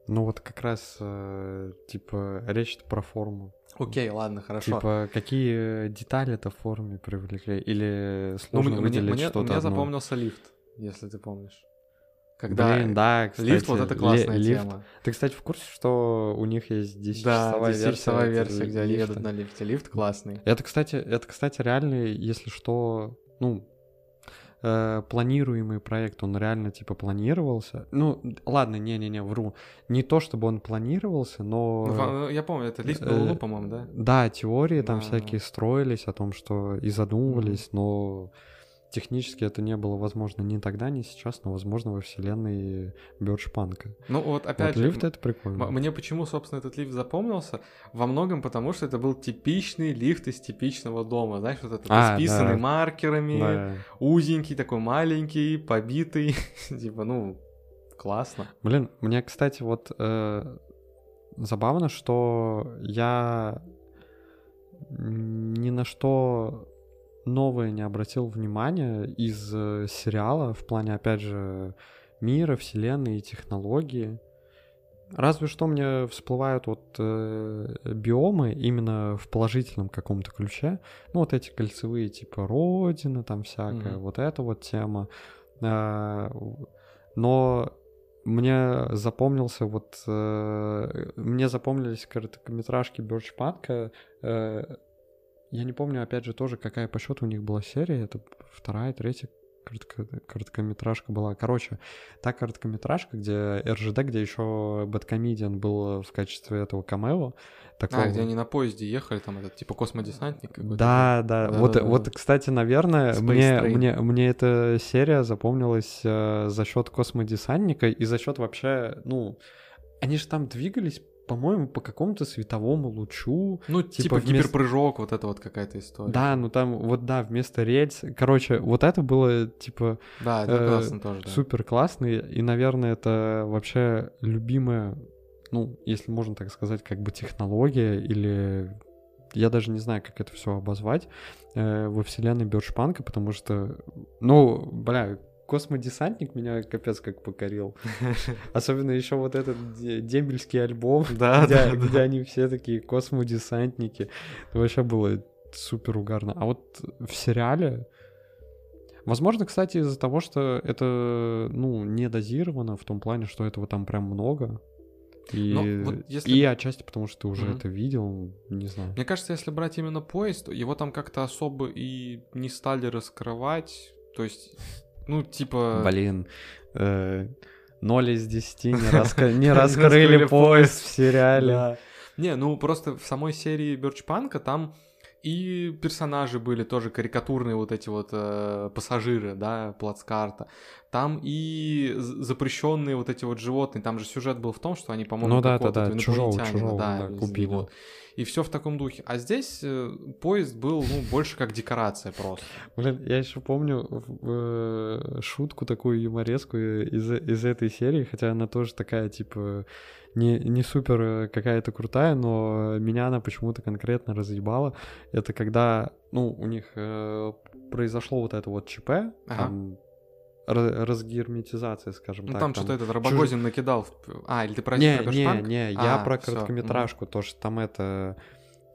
Ну вот как раз, э, типа, речь про форму. Окей, ладно, хорошо. Типа, какие детали-то в форме привлекли? Или ну, сложно мне, выделить мне, что-то мне одно? запомнился лифт, если ты помнишь. Когда Блин, да, кстати. лифт, вот это ли- классная лифт. тема. Ты, кстати, в курсе, что у них есть 10-часовая Да, версия? 10-часовая этого версия, где они едут на лифте. Лифт классный. Это, кстати, это, кстати, реально, если что, ну, э, планируемый проект, он реально, типа, планировался. Ну, ладно, не-не-не, вру. Не то, чтобы он планировался, но... Ну, Я помню, это лифт на э, Луну, по-моему, да? Да, теории там всякие строились о том, что и задумывались, но технически это не было возможно ни тогда, ни сейчас, но возможно во вселенной Бёрджпанка. Ну вот опять Вот же, лифт это прикольно. Мне почему, собственно, этот лифт запомнился? Во многом потому, что это был типичный лифт из типичного дома. Знаешь, вот этот А, исписанный да. маркерами, Да. узенький, такой маленький, побитый. типа, ну, классно. Блин, мне, кстати, вот э, забавно, что я ни на что новое не обратил внимания из э, сериала в плане, опять же, мира, вселенной и технологии. Разве что мне всплывают вот э, биомы именно в положительном каком-то ключе. Ну, вот эти кольцевые, типа Родина, там всякая, mm-hmm. вот эта вот тема. Э, но мне запомнился вот... Э, мне запомнились короткометражки Бёрчпанка. Э, я не помню, опять же, тоже, какая по счету у них была серия. Это вторая, третья коротко, короткометражка была. Короче, та короткометражка, где РЖД, где еще Бэткомедиан был в качестве этого камео. Такого... А, где они на поезде ехали, там этот, типа, космодесантник какой-то. Да, да, да, вот, да, вот, да. кстати, наверное, мне, мне, мне эта серия запомнилась э, за счет космодесантника и за счет вообще, ну, они же там двигались по-моему, по какому-то световому лучу. Ну, типа, типа вместо... гиперпрыжок, вот это вот какая-то история. Да, ну там, вот да, вместо рельс. Короче, вот это было, типа... Да, это э, классно тоже, да. Супер классно, и, наверное, это вообще любимая, ну, если можно так сказать, как бы технология или... Я даже не знаю, как это все обозвать э, во вселенной Бёршпанка, потому что, ну, бля, космодесантник меня капец как покорил. Особенно еще вот этот дембельский альбом, да, где, да, где да. они все такие космодесантники. Это вообще было супер угарно. А вот в сериале... Возможно, кстати, из-за того, что это, ну, не дозировано в том плане, что этого там прям много. И, ну, вот если... и отчасти потому, что ты уже mm-hmm. это видел, не знаю. Мне кажется, если брать именно поезд, его там как-то особо и не стали раскрывать. То есть ну, типа... Блин, э, 0 из 10 не, раска... не раскрыли поезд в сериале. Не, ну просто в самой серии Бёрчпанка там и персонажи были тоже карикатурные вот эти вот э, пассажиры, да, плацкарта. Там и запрещенные вот эти вот животные. Там же сюжет был в том, что они, по-моему, ну, да, да, да, чужого, чужого, да, да, купили. Вот. И все в таком духе. А здесь э, поезд был, ну, больше как декорация просто. Блин, я еще помню э, шутку такую юморескую из, из этой серии, хотя она тоже такая, типа, не, не супер э, какая-то крутая, но меня она почему-то конкретно разъебала. Это когда, ну, у них э, произошло вот это вот ЧП, ага. там разгерметизация, скажем ну, так. Там, там что-то этот Рабогозин чуж... накидал. А, или ты про Не, не, не, я а, про короткометражку, то, что там это,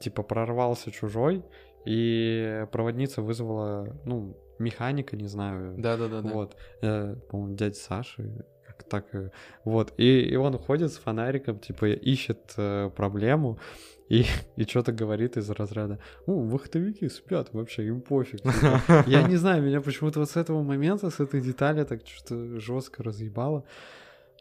типа, прорвался чужой, и проводница вызвала, ну, механика, не знаю. Да-да-да. Вот, э, по-моему, дядя Саши, как так, вот, и, и он ходит с фонариком, типа, ищет э, проблему, и, и что-то говорит из разряда, ну, вахтовики спят вообще, им пофиг. Типа. Я не знаю, меня почему-то вот с этого момента, с этой детали так что-то жестко разъебало.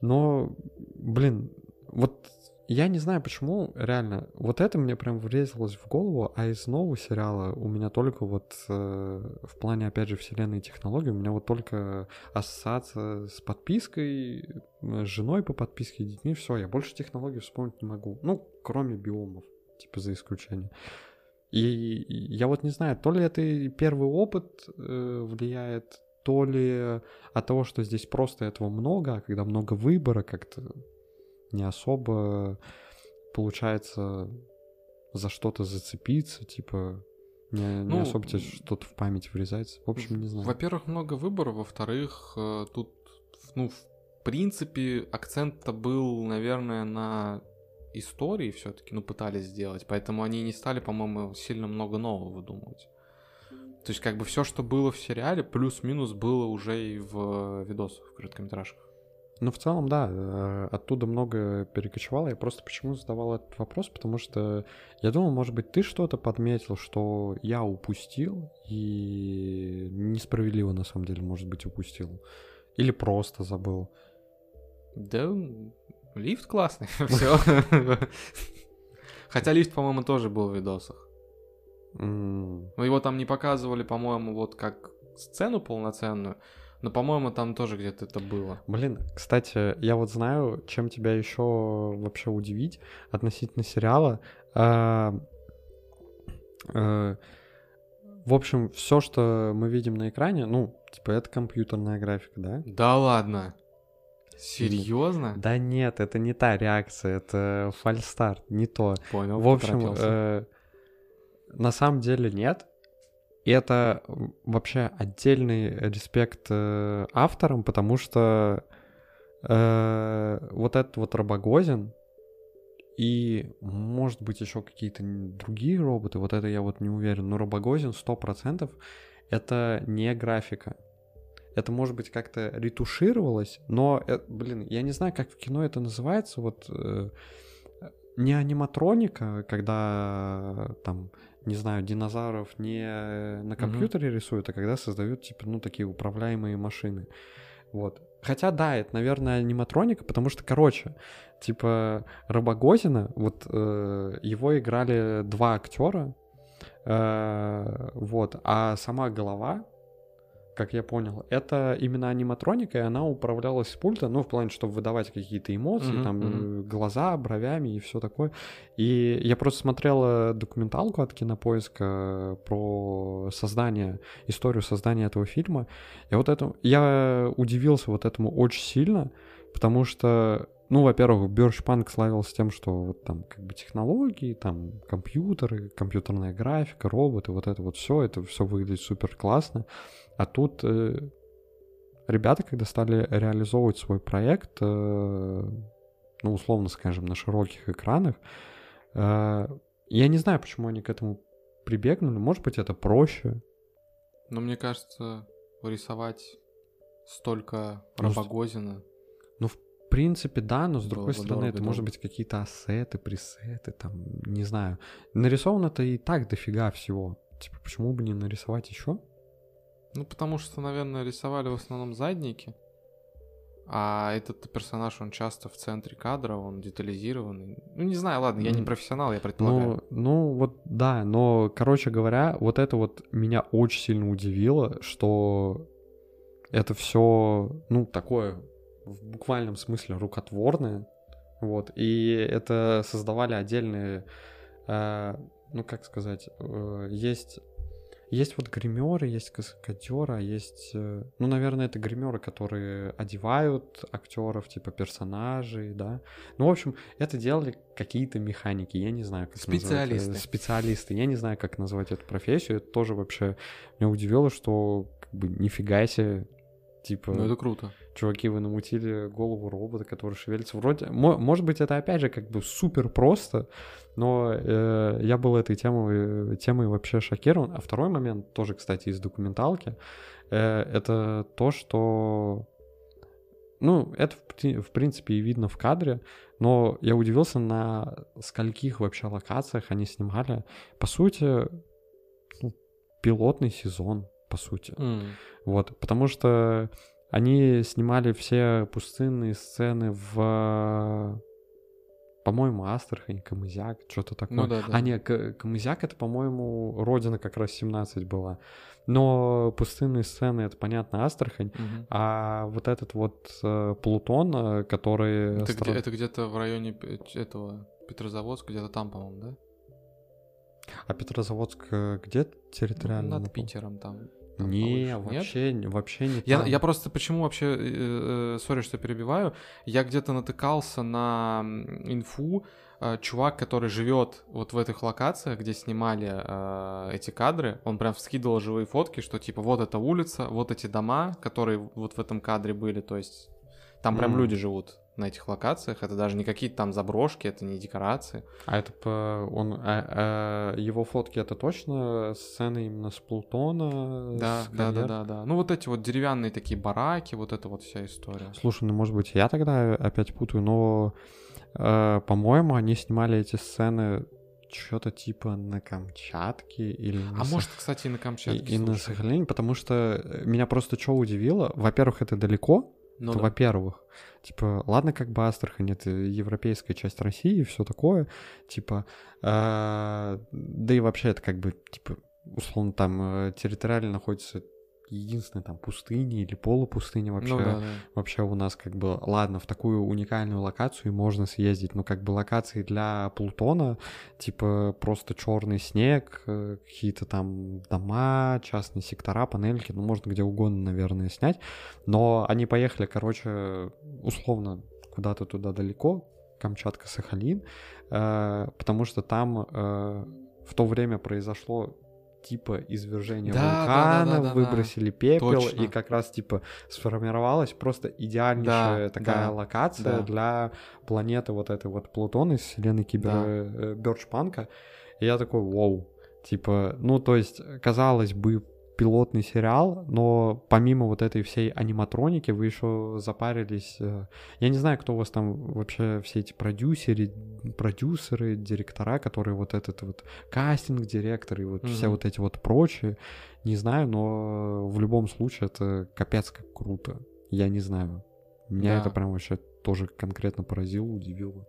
Но, блин, вот я не знаю почему, реально, вот это мне прям врезалось в голову, а из нового сериала у меня только вот э, в плане, опять же, вселенной технологий, у меня вот только ассоциация с подпиской, с женой по подписке, детьми, все, я больше технологий вспомнить не могу. Ну, кроме биомов типа за исключением. И я вот не знаю, то ли это первый опыт э, влияет, то ли от того, что здесь просто этого много, а когда много выбора, как-то не особо получается за что-то зацепиться, типа не, ну, не особо тебе что-то в память врезается. В общем, не знаю. Во-первых, много выбора, во-вторых, э, тут, ну, в принципе, акцент-то был, наверное, на истории все-таки, ну, пытались сделать, поэтому они не стали, по-моему, сильно много нового выдумывать. То есть, как бы все, что было в сериале, плюс-минус было уже и в видосах, в короткометражках. Ну, в целом, да, э, оттуда много перекочевало. Я просто почему задавал этот вопрос, потому что я думал, может быть, ты что-то подметил, что я упустил и несправедливо, на самом деле, может быть, упустил. Или просто забыл. Да, Лифт классный, все. Хотя лифт, по-моему, тоже был в видосах. Но его там не показывали, по-моему, вот как сцену полноценную. Но, по-моему, там тоже где-то это было. Блин, кстати, я вот знаю, чем тебя еще вообще удивить относительно сериала. А, а, в общем, все, что мы видим на экране, ну, типа, это компьютерная графика, да? Да ладно. Серьезно? Да нет, это не та реакция, это фальстарт, не то. Понял. В общем, э, на самом деле нет. И это вообще отдельный респект э, авторам, потому что э, вот этот вот Робогозин и, может быть, еще какие-то другие роботы, вот это я вот не уверен, но Робогозин 100% это не графика. Это, может быть, как-то ретушировалось, но, э, блин, я не знаю, как в кино это называется, вот э, не аниматроника, когда там не знаю, динозавров не на компьютере mm-hmm. рисуют, а когда создают, типа, ну, такие управляемые машины. Вот. Хотя, да, это, наверное, аниматроника, потому что, короче, типа, Робогозина, вот э, его играли два актера, э, вот, а сама голова как я понял, это именно аниматроника, и она управлялась с пульта, ну, в плане, чтобы выдавать какие-то эмоции, mm-hmm, там, mm-hmm. глаза, бровями и все такое. И я просто смотрел документалку от Кинопоиска про создание, историю создания этого фильма, и вот это, я удивился вот этому очень сильно, потому что ну, во-первых, Бёршпанк славился тем, что вот там как бы технологии, там компьютеры, компьютерная графика, роботы, вот это вот все, это все выглядит супер классно. А тут э, ребята, когда стали реализовывать свой проект, э, ну, условно скажем, на широких экранах, э, я не знаю, почему они к этому прибегнули. Может быть, это проще. Но мне кажется, рисовать столько ну, Робогозина... Ну, в принципе, да, но с другой Долго, стороны, это дорого. может быть какие-то ассеты, пресеты, там, не знаю. Нарисовано-то и так дофига всего. Типа, почему бы не нарисовать еще? Ну, потому что, наверное, рисовали в основном задники. А этот персонаж, он часто в центре кадра, он детализированный. Ну, не знаю, ладно, я не профессионал, я предполагаю. Ну, ну, вот, да, но, короче говоря, вот это вот меня очень сильно удивило, что это все, ну, такое в буквальном смысле рукотворное, вот, и это создавали отдельные, э, ну, как сказать, э, есть есть вот гримеры, есть каскадеры, а есть... Э, ну, наверное, это гримеры, которые одевают актеров, типа персонажей, да. Ну, в общем, это делали какие-то механики, я не знаю, как Специалисты. Назвать. Специалисты. Я не знаю, как назвать эту профессию. Это тоже вообще меня удивило, что как бы нифига себе Типа, ну это круто. Чуваки, вы намутили голову робота, который шевелится. Вроде, может быть, это опять же как бы супер просто, но э, я был этой темой, темой вообще шокирован. А второй момент, тоже, кстати, из документалки, э, это то, что... Ну, это в, в принципе и видно в кадре, но я удивился, на скольких вообще локациях они снимали. По сути, ну, пилотный сезон, по сути. Mm. Вот, потому что они снимали все пустынные сцены в по-моему, Астрахань, Камызяк, что-то такое. Ну, да, да. А, не, Камызяк это, по-моему, родина как раз 17 была. Но пустынные сцены, это, понятно, Астрахань. Угу. А вот этот вот э, Плутон, э, который... Это, стра... где, это где-то в районе этого Петрозаводска, где-то там, по-моему, да? А Петрозаводск э, где территориально? Над Питером там. Не, вообще, Нет? вообще не я, я просто почему вообще, э, э, сори, что перебиваю, я где-то натыкался на инфу, э, чувак, который живет вот в этих локациях, где снимали э, эти кадры, он прям скидывал живые фотки, что типа вот эта улица, вот эти дома, которые вот в этом кадре были, то есть там прям mm. люди живут на этих локациях. Это даже не какие-то там заброшки, это не декорации. А это по... он, а, а, его фотки это точно сцены именно с Плутона? Да, с да, да, да, да. Ну вот эти вот деревянные такие бараки, вот эта вот вся история. Слушай, ну может быть я тогда опять путаю, но э, по-моему они снимали эти сцены что-то типа на Камчатке или... На а Сах... может, кстати, и на Камчатке. И, и на Сахалине, потому что меня просто что удивило. Во-первых, это далеко, ну, да. во-первых. Типа, ладно, как бы Астрахань, это европейская часть России и все такое. Типа, э, да и вообще это как бы, типа, условно, там э, территориально находится единственной там пустыни или полупустыни вообще. Ну да, да. Вообще у нас как бы, ладно, в такую уникальную локацию можно съездить, но как бы локации для Плутона, типа просто черный снег, э, какие-то там дома, частные сектора, панельки, ну можно где угодно, наверное, снять. Но они поехали, короче, условно куда-то туда далеко, Камчатка, Сахалин, э, потому что там э, в то время произошло типа извержения Да, да, вулкана, да, да, да, выбросили пепел, Точно. и как раз типа сформировалась просто идеальнейшая Да, такая да, локация да. для планеты вот этой вот Плутон из вселенной Кибер Да. э, Бёрджпанка. И я такой, вау, типа, ну то есть, казалось бы, пилотный сериал, но помимо вот этой всей аниматроники вы еще запарились. э, Я не знаю, кто у вас там вообще все эти продюсеры, продюсеры, директора, которые вот этот вот кастинг, директор и вот все Мгм. вот эти вот прочие. Не знаю, но в любом случае это капец как круто. Я не знаю. Меня Да. это прям вообще тоже конкретно поразило, удивило.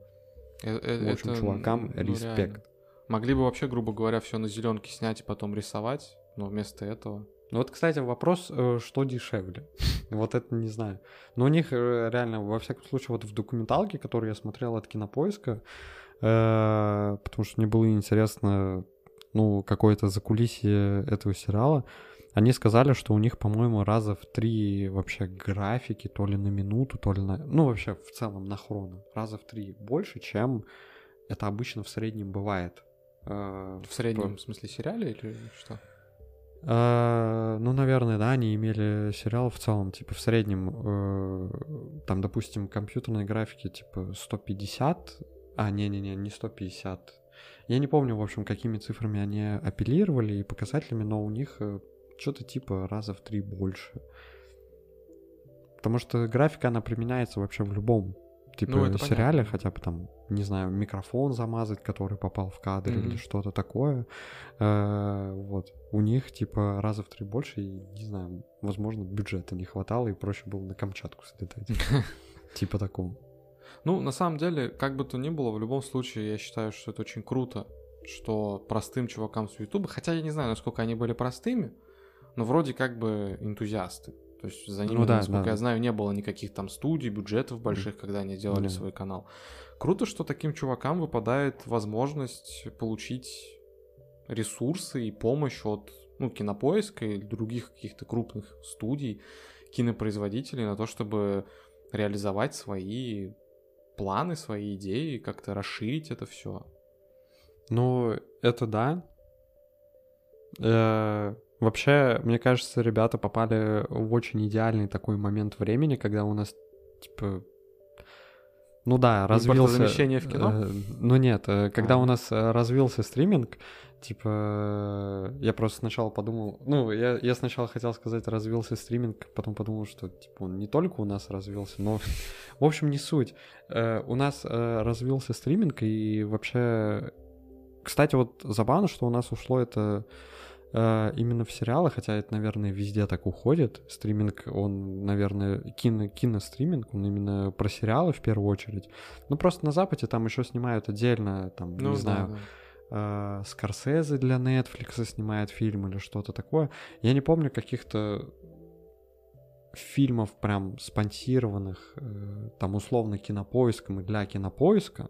Э, э, В общем, это, чувакам ну, респект. реально. Могли бы вообще, грубо говоря, все на зеленке снять и потом рисовать, но вместо этого. Ну вот, кстати, вопрос, э, что дешевле. вот это не знаю. Но у них э, реально, во всяком случае, вот в документалке, которую я смотрел от Кинопоиска, э, потому что мне было интересно, ну, какое-то закулисье этого сериала, они сказали, что у них, по-моему, раза в три вообще графики, то ли на минуту, то ли на... Ну, вообще, в целом, на хроно. Раза в три больше, чем это обычно в среднем бывает. В среднем, в смысле, сериале или что? Э, Ну, наверное, да, они имели сериал в целом, типа, в среднем, э, там, допустим, компьютерной графики, типа, 150, а, не-не-не, не 150. Я не помню, в общем, какими цифрами они апеллировали и показателями, но у них что-то типа раза в три больше. Потому что графика, она применяется вообще в любом типа Ну, это сериале, понятно. хотя бы там, не знаю, микрофон замазать, который попал в кадр или Мгм. что-то такое. Э, Вот. У них типа раза в три больше, и, не знаю, возможно, бюджета не хватало, и проще было на Камчатку слетать. Типа такого. Ну, на самом деле, как бы то ни было, в любом случае, я считаю, что это очень круто, что простым чувакам с Ютуба, хотя я не знаю, насколько они были простыми, но вроде как бы энтузиасты. То есть за ними, Ну да, насколько да. я знаю, не было никаких там студий, бюджетов больших, когда они делали Не. свой канал. Круто, что таким чувакам выпадает возможность получить ресурсы и помощь от ну, кинопоиска или других каких-то крупных студий, кинопроизводителей на то, чтобы реализовать свои планы, свои идеи, как-то расширить это все. Ну, это да. Вообще, мне кажется, ребята попали в очень идеальный такой момент времени, когда у нас, типа, ну да, развился... Импортозамещение в кино? э, Ну нет, э, когда А. у нас э, развился стриминг, типа, я просто сначала подумал, ну, я, я сначала хотел сказать, развился стриминг, потом подумал, что, типа, он не только у нас развился, но, в общем, не суть. Э, У нас э, развился стриминг, и вообще кстати, вот забавно, что у нас ушло это именно в сериалы, хотя это, наверное, везде так уходит. Стриминг, он, наверное, кино, киностриминг, он именно про сериалы в первую очередь. Ну, просто на Западе там еще снимают отдельно, там, Ну, не да, знаю, да. э, Скорсезе для Netflix снимает фильм или что-то такое. Я не помню каких-то фильмов прям спонсированных, э, там, условно, кинопоиском и для кинопоиска.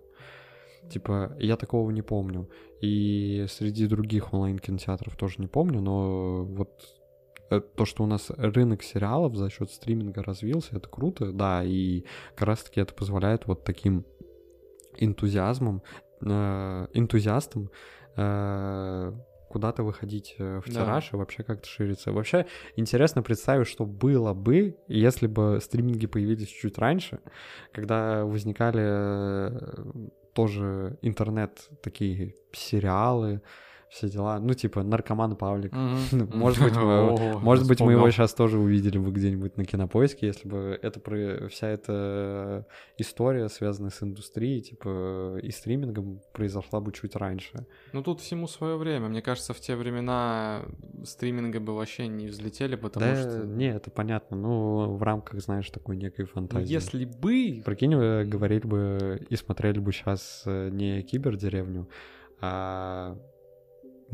Типа, я такого не помню. И среди других онлайн-кинотеатров тоже не помню, но вот э, то, что у нас рынок сериалов за счет стриминга развился, это круто, да, и как раз-таки это позволяет вот таким энтузиазмом, э, энтузиастам э, куда-то выходить э, в Да. тираж и вообще как-то шириться. Вообще интересно представить, что было бы, если бы стриминги появились чуть раньше, когда возникали э, тоже интернет, такие сериалы, все дела. Ну, типа, наркоман Павлик. Может быть, мы, может быть, мы его сейчас тоже увидели бы где-нибудь на кинопоиске, если бы это про вся эта история, связанная с индустрией, типа и стримингом, произошла бы чуть раньше. Ну тут всему свое время. Мне кажется, в те времена стриминга бы вообще не взлетели, потому да, что... не, это понятно. Ну, в рамках, знаешь, такой некой Ну, фантазии. если бы... Прикинь, говорили бы и смотрели бы сейчас не кибердеревню, а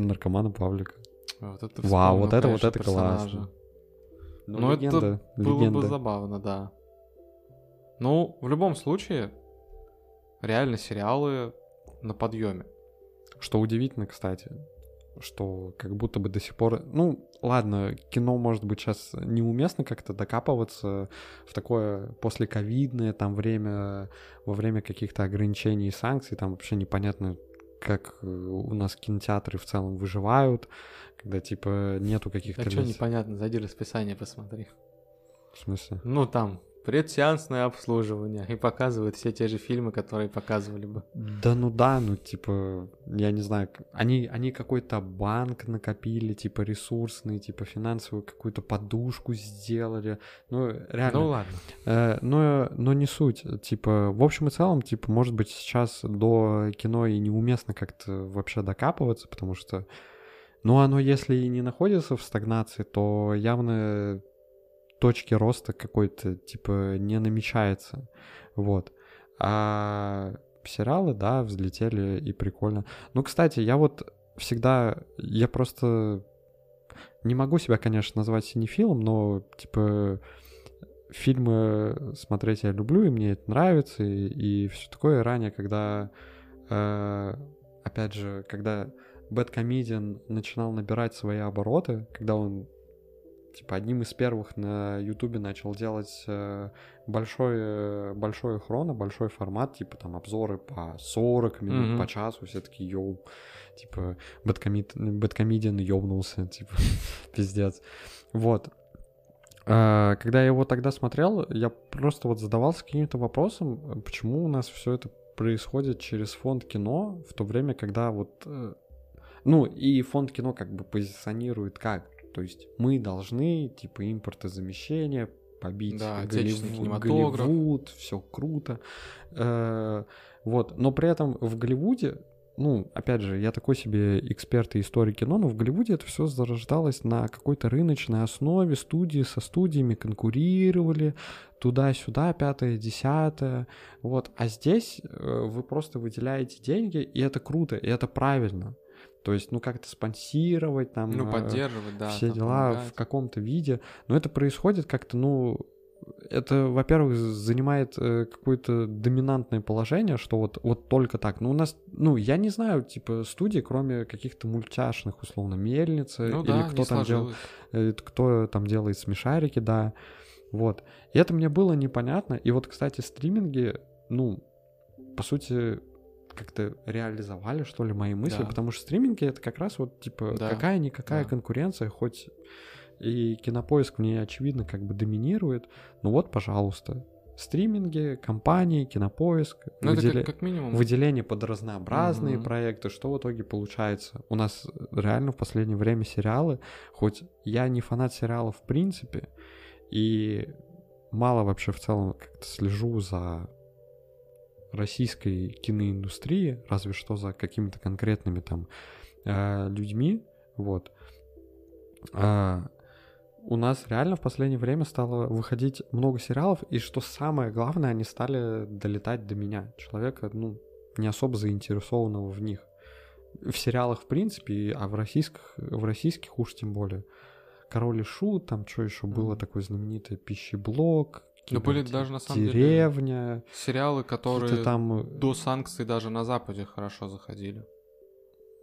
наркомана Павлика. Вот это Вау, вот это- вот это классно. персонажа. Ну, Ну, легенда, это было легенда. бы забавно, да. Ну, в любом случае, реально сериалы на подъеме. Что удивительно, кстати, что как будто бы до сих пор... Ну, ладно, кино, может быть, сейчас неуместно как-то докапываться в такое послековидное там время, во время каких-то ограничений и санкций, там вообще непонятно, как э, у нас кинотеатры в целом выживают, когда, типа, нету каких-то... А что непонятно, зайди расписание посмотри. В смысле? Ну, там, предсеансное обслуживание, и показывают все те же фильмы, которые показывали бы. Да ну да, ну типа, я не знаю, они, они какой-то банк накопили, типа ресурсный, типа финансовую какую-то подушку сделали. Ну, реально. Ну, ладно. Э, но, но не суть. Типа, в общем и целом, типа, может быть, сейчас до кино и неуместно как-то вообще докапываться, потому что, ну, оно если и не находится в стагнации, то явно точки роста какой-то, типа, не намечается. Вот. А сериалы, да, взлетели и прикольно. Ну, кстати, я вот всегда, я просто не могу себя, конечно, назвать синефилом, но, типа, фильмы смотреть я люблю, и мне это нравится, и, все такое. Ранее, когда, э, опять же, когда Бэткомедиан начинал набирать свои обороты, когда он типа одним из первых на Ютубе начал делать э, большой, э, большой хроно, большой формат, типа там обзоры по 40 минут, Мгм. по часу, все таки йоу, типа Бэткомед- Бэткомедиан ёбнулся, типа, пиздец. Вот. А, Когда я его тогда смотрел, я просто вот задавался каким-то вопросом, почему у нас все это происходит через фонд кино, в то время, когда вот... э, Ну, и фонд кино как бы позиционирует как? То есть мы должны, типа, импортозамещение, побить Да, Голливуд. Голливуд, все круто. Э, Вот, но при этом в Голливуде, ну, опять же, я такой себе эксперт и историк кино, но в Голливуде это все зарождалось на какой-то рыночной основе, студии со студиями конкурировали, туда-сюда, пятое, десятое, вот. А здесь э, вы просто выделяете деньги, и это круто, и это правильно. То есть, ну, как-то спонсировать, там, Ну, э, поддерживать, да. все там дела в помогать. каком-то виде. Но это происходит как-то, ну, это, во-первых, занимает э, какое-то доминантное положение, что вот, вот только так. Ну, у нас, ну, я не знаю, типа, студии, кроме каких-то мультяшных, условно, мельницы, Ну или да, кто там делал, сложилось. э, кто там делает смешарики, да. Вот. И это мне было непонятно. И вот, кстати, стриминги, ну, по сути, как-то реализовали, что ли, мои мысли, Да. потому что стриминги это как раз вот, типа, Да, какая-никакая да. конкуренция, хоть и кинопоиск в ней, очевидно, как бы доминирует, ну вот, пожалуйста, стриминги, компании, кинопоиск, Ну, это выделя- как, как минимум. выделение под разнообразные Мгм. проекты, что в итоге получается? У нас реально в последнее время сериалы, хоть я не фанат сериалов в принципе, и мало вообще в целом как-то слежу за российской киноиндустрией, разве что за какими-то конкретными там э, людьми, вот. А, у нас реально в последнее время стало выходить много сериалов, и что самое главное, они стали долетать до меня, человека, ну, не особо заинтересованного в них. В сериалах, в принципе, а в российских, в российских уж тем более. Король и Шут, там что еще было Мгм. такое знаменитое пищеблок, Ну, были какие-то даже, на самом деле, деревня, Сериалы, которые там... э, до санкций даже на Западе хорошо заходили.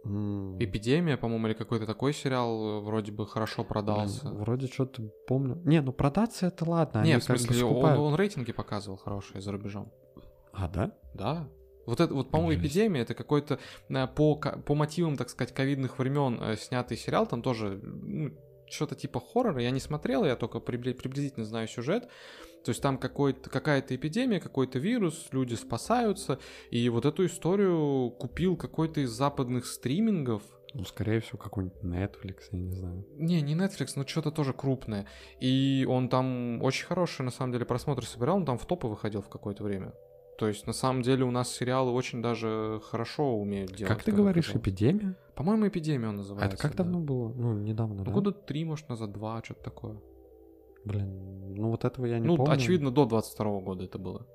м, Эпидемия, по-моему, или какой-то такой сериал э, вроде бы хорошо блин, продался. Вроде что-то помню. Не, ну продаться это ладно. Не, они в смысле, он, он рейтинги показывал хорошие за рубежом. А, да? Да. Вот это, вот, по-моему, эпидемия это какой-то э, по, по мотивам, так сказать, ковидных времен снятый сериал. Там тоже ну, что-то типа хоррора. Я не смотрел, я только прибли- приблизительно знаю сюжет. То есть там какая-то эпидемия, какой-то вирус, люди спасаются. И вот эту историю купил какой-то из западных стримингов. Ну, скорее всего, какой-нибудь Netflix, я не знаю. Не, не Netflix, но что-то тоже крупное. И он там очень хороший, на самом деле, просмотр собирал, он там в топы выходил в какое-то время. То есть, на самом деле, у нас сериалы очень даже хорошо умеют делать. как ты говоришь, сказал. эпидемия? По-моему, эпидемия он А называется. это как да. давно было? Ну, недавно, Ну, да? года три, может, назад, два, что-то такое. Блин, ну вот этого я не ну, помню. очевидно, до 22 года это было.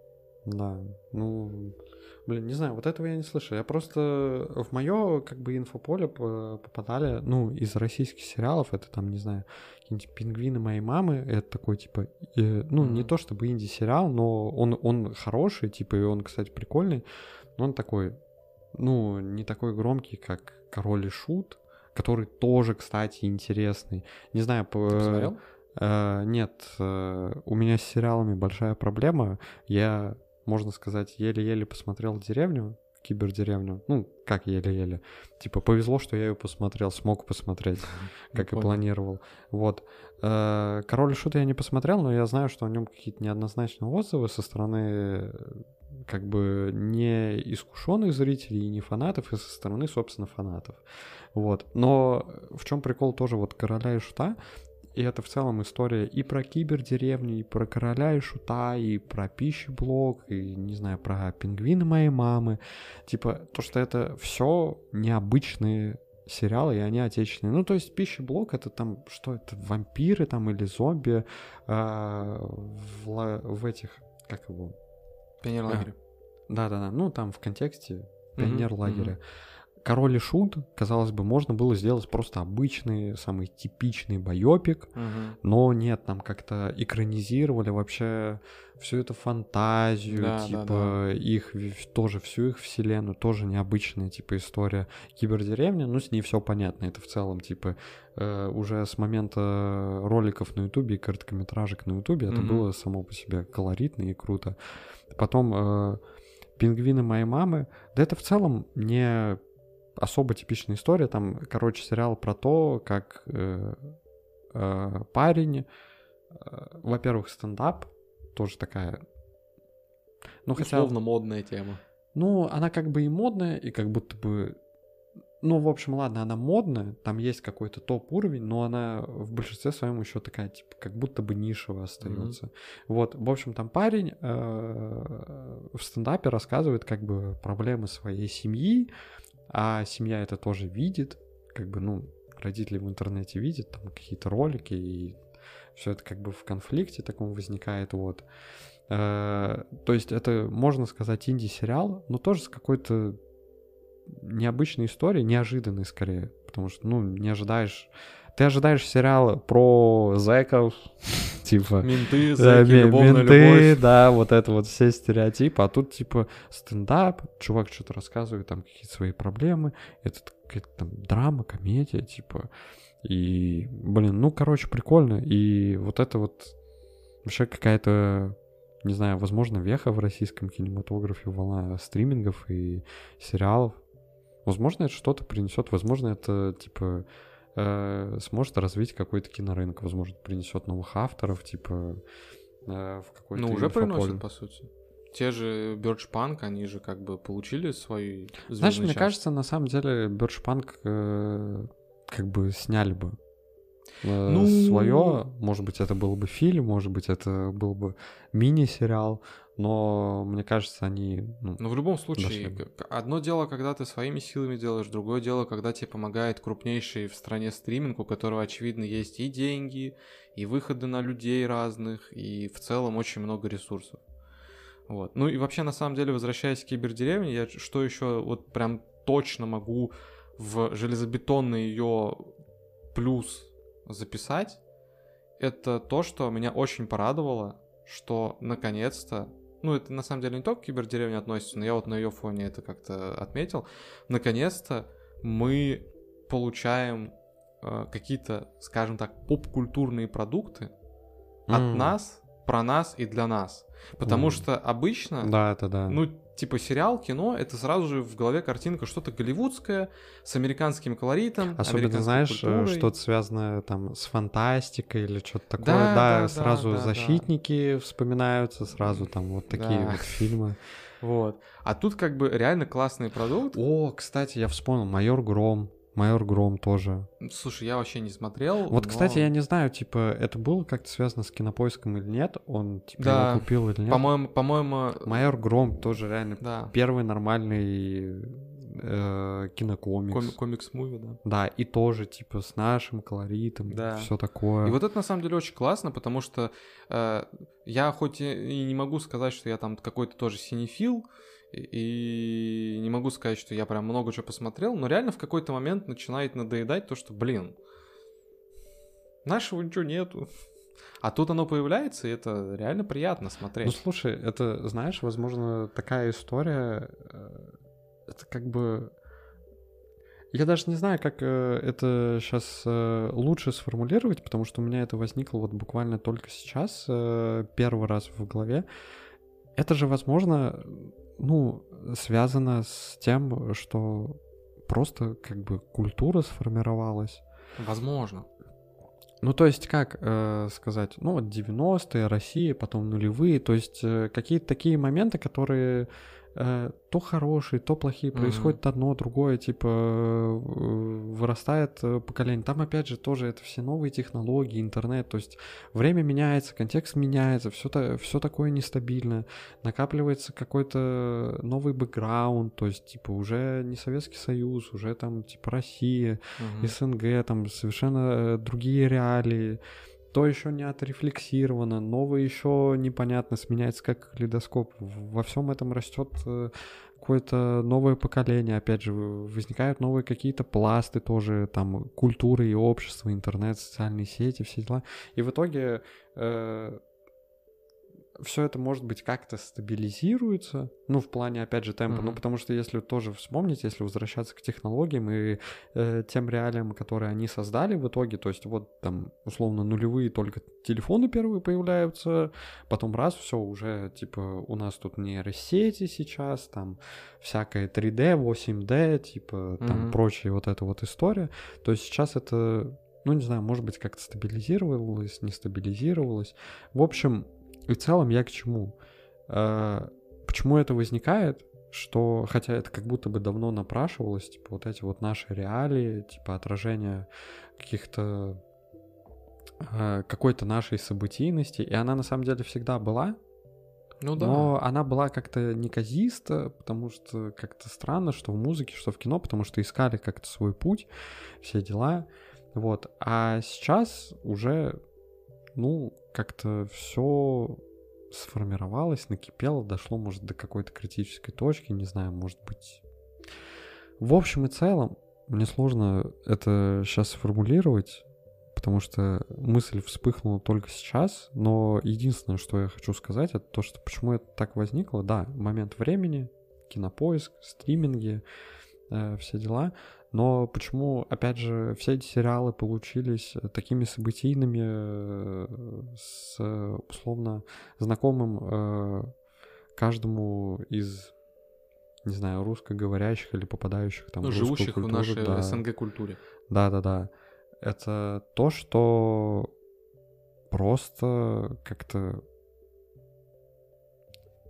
Да, ну, блин, не знаю, вот этого я не слышал. Я просто в мое как бы инфополе попадали, ну, из российских сериалов, это там, не знаю, какие-нибудь пингвины моей мамы, это такой, типа, э, ну, mm-hmm. не то чтобы инди-сериал, но он, он хороший, типа, и он, кстати, прикольный, но он такой, ну, не такой громкий, как Король и Шут, который тоже, кстати, интересный. Не знаю, по... Посмотрел? Э, нет, э, у меня с сериалами большая проблема. Я, можно сказать, еле-еле посмотрел деревню, кибердеревню. Ну, как еле-еле. Типа, повезло, что я ее посмотрел, смог посмотреть, как и планировал. Вот. Э, Король Шут я не посмотрел, но я знаю, что о нем какие-то неоднозначные отзывы со стороны как бы не искушенных зрителей и не фанатов, и со стороны, собственно, фанатов. Вот. Но в чем прикол тоже вот короля и шута? И это в целом история и про кибердеревню, и про короля и шута, и про пищеблок, и, не знаю, про пингвины моей мамы. Типа, то, что это все необычные сериалы, и они отечественные. Ну, то есть пищеблок это там, что это, вампиры там или зомби э, в, в этих, как его? Пионер-лагеря. Да-да-да, ну там в контексте пионер-лагеря. Mm-hmm. Король и Шут, казалось бы, можно было сделать просто обычный, самый типичный байопик, угу. но нет, нам как-то экранизировали вообще всю эту фантазию, да, типа да, да. их тоже всю их вселенную, тоже необычная типа история кибердеревни, ну с ней все понятно, это в целом типа э, уже с момента роликов на Ютубе и короткометражек на Ютубе угу. это было само по себе колоритно и круто. Потом э, пингвины моей мамы, да это в целом не особо типичная история. Там, короче, сериал про то, как э, э, парень, э, во-первых, стендап, тоже такая... Ну, хотя... Условно модная тема. Ну, она как бы и модная, и как будто бы... Ну, в общем, ладно, она модная, там есть какой-то топ-уровень, но она в большинстве своем еще такая, типа, как будто бы нишевая остается. Mm-hmm. Вот, в общем, там парень э, в стендапе рассказывает как бы проблемы своей семьи, а семья это тоже видит, как бы, ну, родители в интернете видят там какие-то ролики, и все это как бы в конфликте таком возникает, вот. Э, то есть это, можно сказать, инди-сериал, но тоже с какой-то необычной историей, неожиданной скорее, потому что, ну, не ожидаешь ты ожидаешь сериал про зэков, типа... Менты, зэки, да, любовная менты, любовь. да, вот это вот все стереотипы, а тут, типа, стендап, чувак что-то рассказывает, там, какие-то свои проблемы, это какая-то там драма, комедия, типа, и, блин, ну, короче, прикольно, и вот это вот вообще какая-то не знаю, возможно, веха в российском кинематографе, волна стримингов и сериалов. Возможно, это что-то принесет, возможно, это, типа, э, сможет развить какой-то кинорынок, возможно, принесет новых авторов, типа э, в какой-то. Ну, уже приносит, по сути. Те же Punk, они же как бы получили свою Знаешь, мне кажется, на самом деле Punk э, как бы сняли бы ну... свое. Может быть, это был бы фильм, может быть, это был бы мини-сериал но мне кажется, они... Ну, но в любом случае, дошли. одно дело, когда ты своими силами делаешь, другое дело, когда тебе помогает крупнейший в стране стриминг, у которого, очевидно, есть и деньги, и выходы на людей разных, и в целом очень много ресурсов. Вот. Ну и вообще, на самом деле, возвращаясь к кибердеревне, я что еще вот прям точно могу в железобетонный ее плюс записать, это то, что меня очень порадовало, что наконец-то ну, это на самом деле не только к кибердеревне относится, но я вот на ее фоне это как-то отметил. Наконец-то мы получаем э, какие-то, скажем так, поп-культурные продукты mm. от нас, про нас и для нас. Потому mm. что обычно, да, это да. ну, типа сериал, кино, это сразу же в голове картинка что-то голливудское, с американским колоритом. Особенно, знаешь, э, что-то связанное там с фантастикой или что-то такое. Да, да, да сразу да, защитники да. вспоминаются, сразу там вот такие да. вот фильмы. Вот. А тут как бы реально классный продукт. О, кстати, я вспомнил, Майор Гром. Майор Гром тоже. Слушай, я вообще не смотрел. Вот, но... кстати, я не знаю, типа, это было как-то связано с кинопоиском или нет? Он типа да. его купил или нет? По-моему, по-моему. Майор Гром тоже реально да. первый нормальный э, кинокомикс. Коми- комикс-муви, да. Да, и тоже, типа, с нашим колоритом, Да. все такое. И вот это на самом деле очень классно, потому что э, я хоть и и не могу сказать, что я там какой-то тоже синефил, и не могу сказать, что я прям много чего посмотрел, но реально в какой-то момент начинает надоедать то, что, блин, нашего ничего нету. А тут оно появляется, и это реально приятно Ну, смотреть. слушай, это, знаешь, возможно, такая история, э, это как бы... Я даже не знаю, как э, это сейчас лучше сформулировать, потому что у меня это возникло вот буквально только сейчас, э, первый раз в голове. Это же, возможно, ну, связано с тем, что просто как бы культура сформировалась. Возможно. Ну, то есть, как э, сказать, ну, вот 90-е, Россия, потом нулевые, то есть э, какие-то такие моменты, которые то хорошие, то плохие, происходит одно, другое, типа, э, вырастает э, поколение. Там, опять же, тоже это все новые технологии, интернет, то есть время меняется, контекст меняется, все, то, все такое нестабильное, накапливается какой-то новый бэкграунд, то есть, типа, уже не Советский Союз, уже там, типа, Россия, Мгм. СНГ, там совершенно э, другие реалии, то еще не отрефлексировано, новое еще непонятно, сменяется как калейдоскоп. Во всем этом растет э, какое-то новое поколение, опять же, возникают новые какие-то пласты тоже, там, культуры и общества, интернет, социальные сети, все дела. И в итоге все это, может быть, как-то стабилизируется, ну, в плане, опять же, темпа, ну, Мгм. потому что если тоже вспомнить, если возвращаться к технологиям и э, тем реалиям, которые они создали в итоге, то есть вот там, условно, нулевые только телефоны первые появляются, потом раз, все, уже, типа, у нас тут нейросети сейчас, там, всякое 3D, 8D, типа, там, Мгм. прочая вот эта вот история, то есть сейчас это, ну, не знаю, может быть, как-то стабилизировалось, не стабилизировалось, в общем, и в целом я к чему? Э, Почему это возникает? Что, хотя это как будто бы давно напрашивалось, типа вот эти вот наши реалии, типа отражение каких-то э, какой-то нашей событийности, и она на самом деле всегда была, Ну да. но она была как-то неказиста, потому что как-то странно, что в музыке, что в кино, потому что искали как-то свой путь, все дела. Вот. А сейчас уже, ну, как-то все сформировалось, накипело, дошло, может, до какой-то критической точки, не знаю, может быть. В общем и целом, мне сложно это сейчас сформулировать, потому что мысль вспыхнула только сейчас, но единственное, что я хочу сказать, это то, что почему это так возникло. Да, момент времени, кинопоиск, стриминги, э, все дела, но почему, опять же, все эти сериалы получились э, такими событийными, э, с э, условно знакомым каждому из не знаю, русскоговорящих или попадающих там Ну, в живущих в культуру, нашей да. СНГ-культуре. Да-да-да. Это то, что просто как-то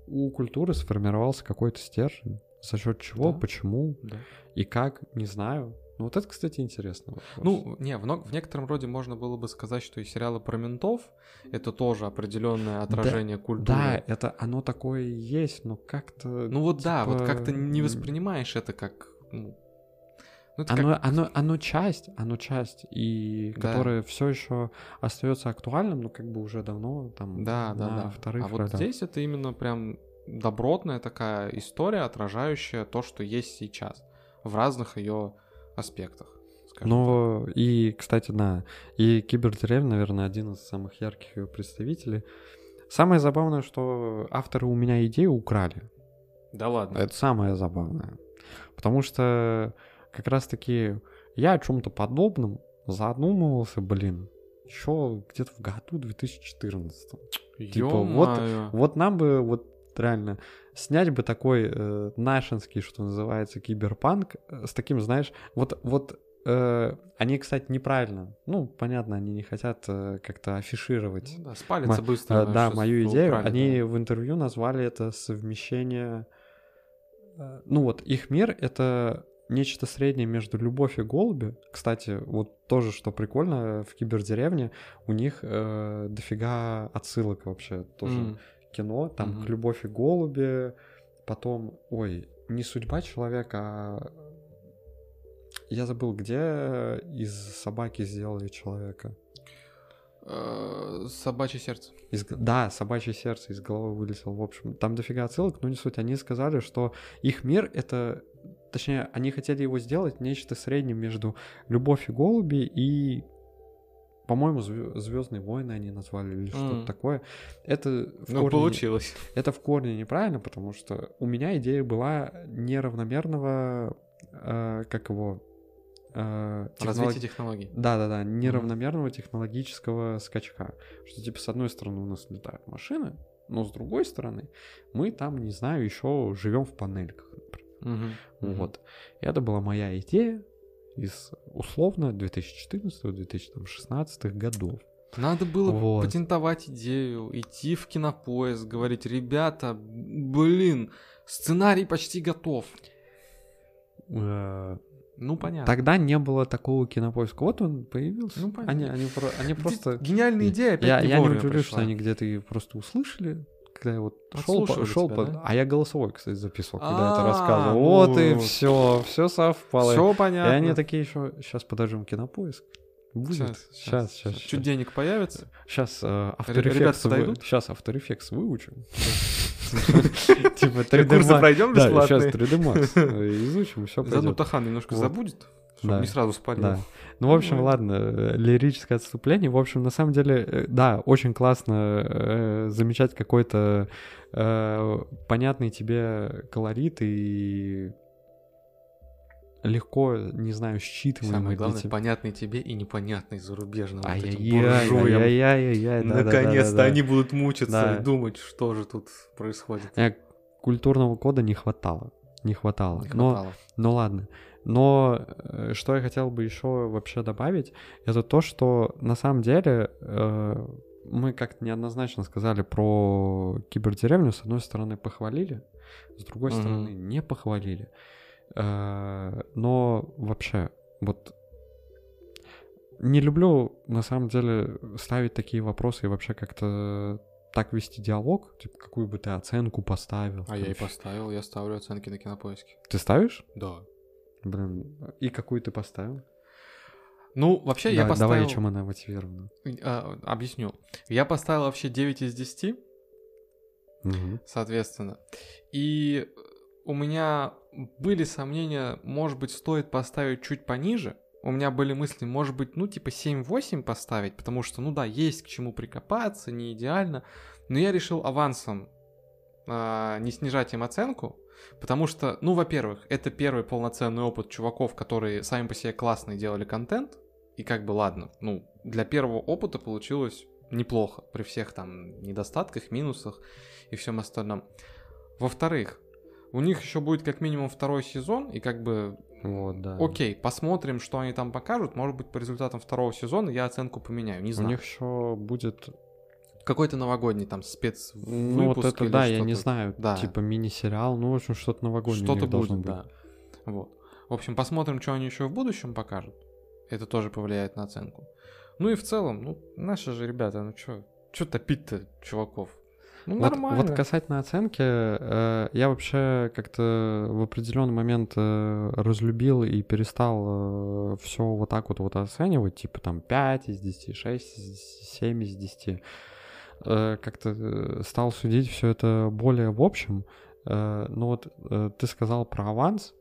у культуры сформировался какой-то стержень. За счет чего, Да. почему Да. и как, не знаю. Ну вот это, кстати, интересно. Ну, не, в, в некотором роде можно было бы сказать, что и сериалы про ментов это тоже определенное отражение культуры. да, это оно такое и есть, но как-то... Ну вот да, вот типа, как-то не воспринимаешь это как. Ну, ну, это Оно, как- оно, оно часть, оно часть, и Да. которое все еще остается актуальным, но как бы уже давно там Да, да, на да. вторых а вот здесь это именно прям добротная такая история, отражающая то, что есть сейчас в разных ее аспектах. Но и, кстати, да, и Кибердеревня, наверное, один из самых ярких ее представителей. Самое забавное, что авторы у меня идею украли. Да ладно. Это самое забавное. Потому что как раз-таки я о чем-то подобном задумывался, блин, еще где-то в году 2014. типа, вот- Ё-моё. Вот нам бы вот реально снять бы такой э, нашинский, что называется, киберпанк э, с таким, знаешь, вот вот э, они, кстати, неправильно. Ну, понятно, они не хотят э, как-то афишировать. Ну да, спалится Ма- быстро. э, да, мою идею. украли, они да. в интервью назвали это совмещение. э, Ну вот их мир это нечто среднее между любовь и голуби. Кстати, вот тоже, что прикольно, в кибердеревне у них э, дофига отсылок вообще тоже М. кино, там Мгм. к любовь и голуби, потом, ой, не судьба человека, а я забыл, где из собаки сделали человека. Э, Собачье сердце. Из... Да, собачье сердце из головы вылетело. В общем, там дофига отсылок, но не суть. Они сказали, что их мир это... Точнее, они хотели его сделать нечто среднее между «Любовь и голуби» и по-моему, Звездные войны они назвали или что-то такое. Это в Ну, корне- получилось. Это в корне неправильно, потому что у меня идея была неравномерного, э, как его, э, технолог- Развитие технологий. да-да-да, неравномерного технологического скачка. Что, типа, с одной стороны у нас летают машины, но с другой стороны мы там, не знаю, еще живем в панельках. например. Мгм. Вот. И это была моя идея из, условно, 2014-2016 годов. Надо было Вот. патентовать идею, идти в кинопоиск, говорить, ребята, блин, сценарий почти готов. Э, Ну, понятно. Тогда не было такого кинопоиска. Вот он появился. Ну, понятно. они, они, они просто... Гениальная идея опять Я, не я не удивлюсь, что они где-то ее просто услышали, когда я вот шел, по, шел тебя, по- да? А я голосовой, кстати, записывал, когда это А, рассказывал. Вот и все, все совпало. Все И понятно. они такие еще, сейчас подождем кинопоиск. Будет. Сейчас, сейчас, Чуть денег появится. Сейчас ребята After Effects, сейчас After Effects выучим. Типа 3D Курсы Max. пройдем Да, сейчас бесплатные. 3D Max э, изучим, все Заодно. Тахан немножко забудет, чтобы Да. не сразу спалил. Да. Ну, в общем, Ну, ладно, э, лирическое отступление. В общем, на самом деле, э, да, очень классно э, замечать какой-то э, понятный тебе колорит и легко, не знаю, считываемый Самое главное, тебя. понятный тебе и непонятный зарубежным вот этим Ай-яй-яй, буржуям. ай-яй-яй-яй, да-да-да-да-да. Наконец-то они будут мучиться Да. и думать, что же тут происходит. Э, Культурного кода не хватало. Не хватало. Не Но хватало. Ну ладно. Но э, что я хотел бы еще вообще добавить, это то, что на самом деле э, мы как-то неоднозначно сказали про кибердеревню. С одной стороны похвалили, с другой Мгм. стороны не похвалили. Э, но вообще, вот не люблю на самом деле ставить такие вопросы и вообще как-то так вести диалог, типа какую бы ты оценку поставил. А там я и поставил, я ставлю оценки на кинопоиске. Ты ставишь? Да. Блин, и какую ты поставил? Ну, вообще, я Давай- поставил... Давай, чем она мотивирована. А, объясню. Я поставил вообще 9 из 10, соответственно. И у меня были сомнения, может быть, стоит поставить чуть пониже. У меня были мысли, может быть, ну, типа 7-8 поставить, потому что, ну да, есть к чему прикопаться, не идеально. Но я решил авансом а, не снижать им оценку, потому что, ну, во-первых, это первый полноценный опыт чуваков, которые сами по себе классно делали контент, и как бы ладно, ну, для первого опыта получилось неплохо, при всех там недостатках, минусах и всем остальном. Во-вторых, у них еще будет как минимум второй сезон, и как бы, Вот, да. окей, посмотрим, что они там покажут, может быть, по результатам второго сезона я оценку поменяю, не У знаю. них еще будет... Какой-то новогодний там спец Ну, вот это, да, я не знаю. Да. Типа мини-сериал, ну, в общем, что-то новогоднее Что-то будет, быть. да. Вот. В общем, посмотрим, что они еще в будущем покажут. Это тоже повлияет на оценку. Ну и в целом, ну, наши же ребята, ну что, что топить-то, чуваков? Ну, Вот, нормально. вот касательно оценки, э, я вообще как-то в определенный момент э, разлюбил и перестал все вот так вот, вот оценивать, типа там 5 из 10, 6 из 10, 7 из 10. Э, как-то э, стал судить все это более в общем. Э, ну вот ты сказал про аванс,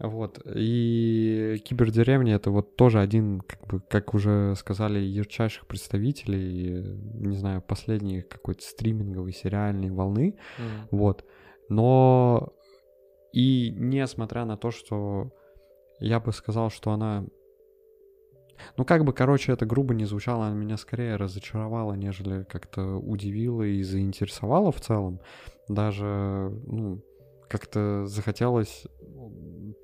вот, и кибердеревня это вот тоже один, как бы, как уже сказали, ярчайших представителей, не знаю, последней какой-то стриминговой сериальной волны, Мгм. вот. Но и несмотря на то, что я бы сказал, что она... Ну, как бы, короче, это грубо не звучало, она меня скорее разочаровала, нежели как-то удивила и заинтересовала в целом. Даже, ну, как-то захотелось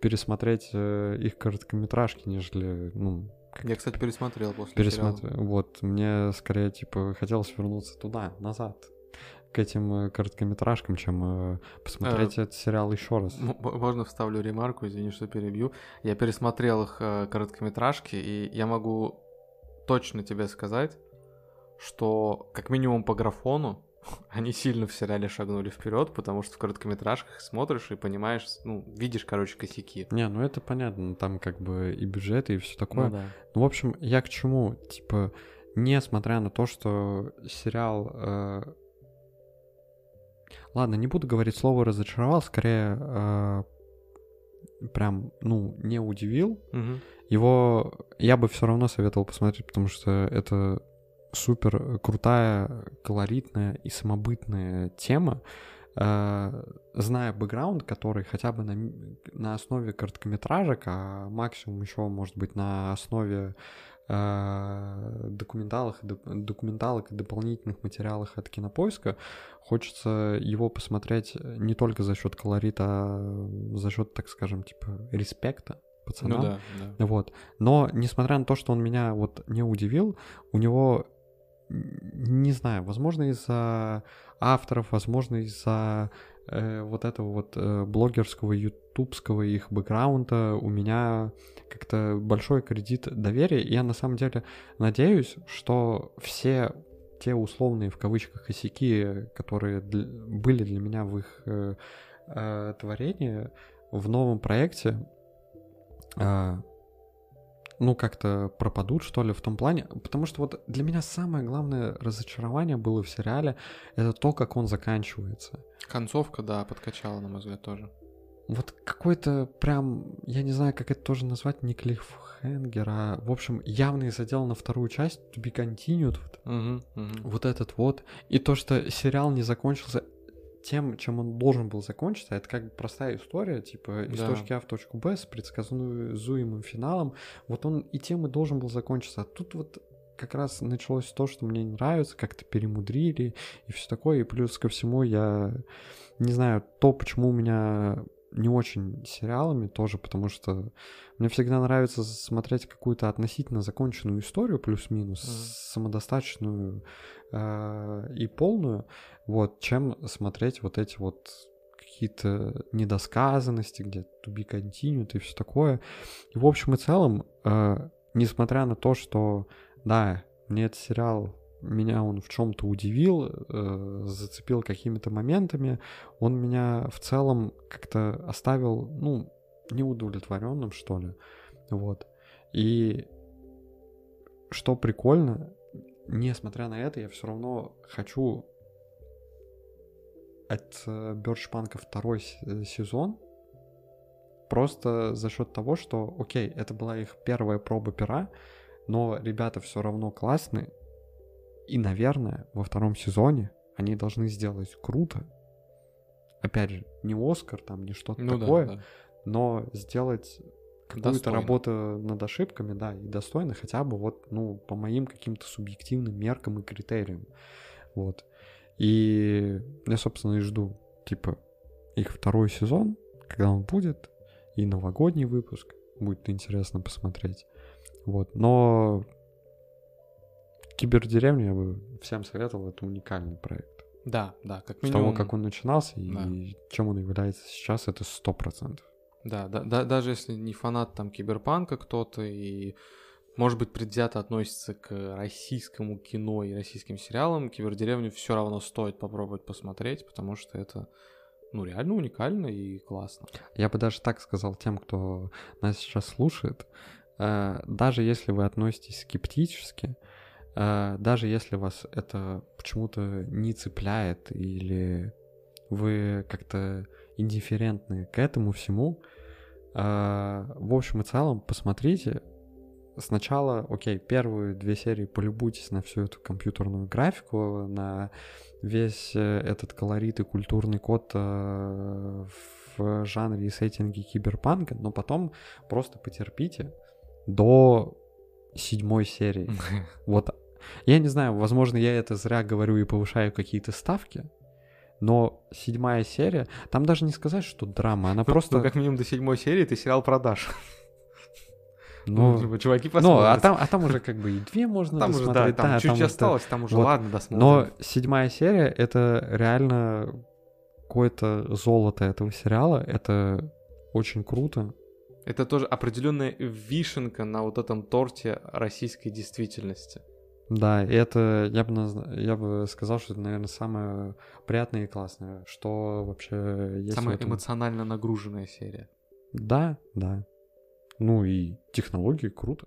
пересмотреть э, их короткометражки, нежели, ну, как Я, кстати, пересмотрел после пересмотр... сериала. Вот, мне скорее, типа, хотелось вернуться туда, назад, к этим э, короткометражкам, чем э, посмотреть этот сериал еще раз. Можно вставлю ремарку, извини, что перебью. Я пересмотрел их короткометражки, и я могу точно тебе сказать, что как минимум по графону они сильно в сериале шагнули вперед, потому что в короткометражках смотришь и понимаешь, ну, видишь, короче, косяки. Не, ну это понятно, там как бы и бюджеты, и все такое. Ну да. Ну, в общем, я к чему? Типа, несмотря на то, что сериал... э, Ладно, не буду говорить слово разочаровал, скорее э, прям, ну, не удивил. Мгм. Его я бы все равно советовал посмотреть, потому что это супер крутая, колоритная и самобытная тема. Э, Зная бэкграунд, который хотя бы на, на основе короткометражек, а максимум еще может быть на основе э, документалок, и доп- документалок и дополнительных материалов от кинопоиска, хочется его посмотреть не только за счет колорита, а за счет, так скажем, типа респекта пацанам. Ну да, да. Вот. Но, несмотря на то, что он меня вот не удивил, у него, не знаю, возможно, из-за авторов, возможно, из-за э, вот этого вот э, блогерского, ютубского их бэкграунда у меня как-то большой кредит доверия. И я на самом деле надеюсь, что все те условные в кавычках косяки, которые дл- были для меня в их э, э, творении, в новом проекте а, ну, как-то пропадут, что ли, в том плане. Потому что вот для меня самое главное разочарование было в сериале, это то, как он заканчивается. Концовка, да, подкачала, на мой взгляд, тоже. Вот какой-то прям, я не знаю, как это тоже назвать, не клиффхенгер, а, в общем, явный задел на вторую часть, to be continued, вот, Мгм, мгм. вот этот вот. И то, что сериал не закончился тем, чем он должен был закончиться, это как бы простая история, типа из Да. точки А в точку Б с предсказуемым финалом. Вот он и тем и должен был закончиться. А тут вот как раз началось то, что мне не нравится, как-то перемудрили и все такое. И плюс ко всему я не знаю, то, почему у меня не очень сериалами тоже, потому что мне всегда нравится смотреть какую-то относительно законченную историю, плюс-минус, Мгм. самодостаточную э, и полную, вот, чем смотреть вот эти вот какие-то недосказанности, где to be continued и все такое. И в общем и целом, э, несмотря на то, что, да, мне этот сериал, меня он в чем-то удивил, э, зацепил какими-то моментами, он меня в целом как-то оставил, ну, неудовлетворенным, что ли. Вот. И что прикольно, несмотря на это, я все равно хочу от э, Бёрдшпанка второй э, сезон, просто за счет того, что, окей, это была их первая проба пера, но ребята все равно классные, и, наверное, во втором сезоне они должны сделать круто. Опять же, не Оскар там, не что-то Ну такое, да, да. но сделать какую-то работу над ошибками, да, и достойно хотя бы вот, ну, по моим каким-то субъективным меркам и критериям. Вот. И я, собственно, и жду, типа, их второй сезон, когда он будет, и новогодний выпуск. Будет интересно посмотреть. Вот. Но Кибердеревню я бы всем советовал, это уникальный проект. Да, да, как С минимум. того, как он начинался и да. чем он является сейчас, это сто процентов. Да, да, да, даже если не фанат там киберпанка кто-то и, может быть, предвзято относится к российскому кино и российским сериалам, Кибердеревню все равно стоит попробовать посмотреть, потому что это, ну, реально уникально и классно. Я бы даже так сказал тем, кто нас сейчас слушает, э, даже если вы относитесь скептически, э, даже если вас это почему-то не цепляет или вы как-то индифферентны к этому всему, э, в общем и целом посмотрите. Сначала, окей, первые две серии полюбуйтесь на всю эту компьютерную графику, на весь э, этот колорит и культурный код э, в жанре и сеттинге киберпанка, но потом просто потерпите до седьмой серии. Вот. Я не знаю, возможно, я это зря говорю и повышаю какие-то ставки, но седьмая серия, там даже не сказать, что драма, она просто... Ну, как минимум до седьмой серии ты сериал продашь. ну, типа, чуваки ну, а посмотрят. там, а там уже как бы и две можно Там уже, да, там да, чуть-чуть это- осталось, там уже вот. ладно, досмотрим. Но седьмая серия — это реально какое-то золото этого сериала. Это очень круто. Это тоже определенная вишенка на вот этом торте российской действительности. Да, и это, я бы, наз- я бы сказал, что это, наверное, самое приятное и классное, что вообще есть Самая эмоционально нагруженная серия. Да, да. Ну и технологии круто.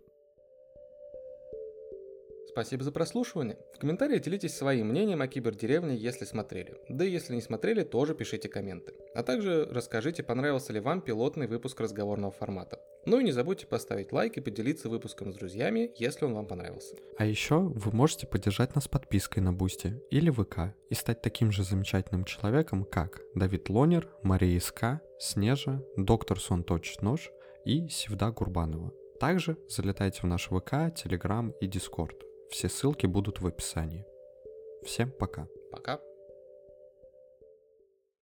Спасибо за прослушивание. В комментариях делитесь своим мнением о кибердеревне, если смотрели. Да и если не смотрели, тоже пишите комменты. А также расскажите, понравился ли вам пилотный выпуск разговорного формата. Ну и не забудьте поставить лайк и поделиться выпуском с друзьями, если он вам понравился. А еще вы можете поддержать нас подпиской на Бусти или ВК и стать таким же замечательным человеком, как Давид Лонер, Мария Иска, Снежа, Доктор Сон Точит Нож и Севда Гурбанова. Также залетайте в наш ВК, Телеграм и Дискорд. Все ссылки будут в описании. Всем пока. Пока.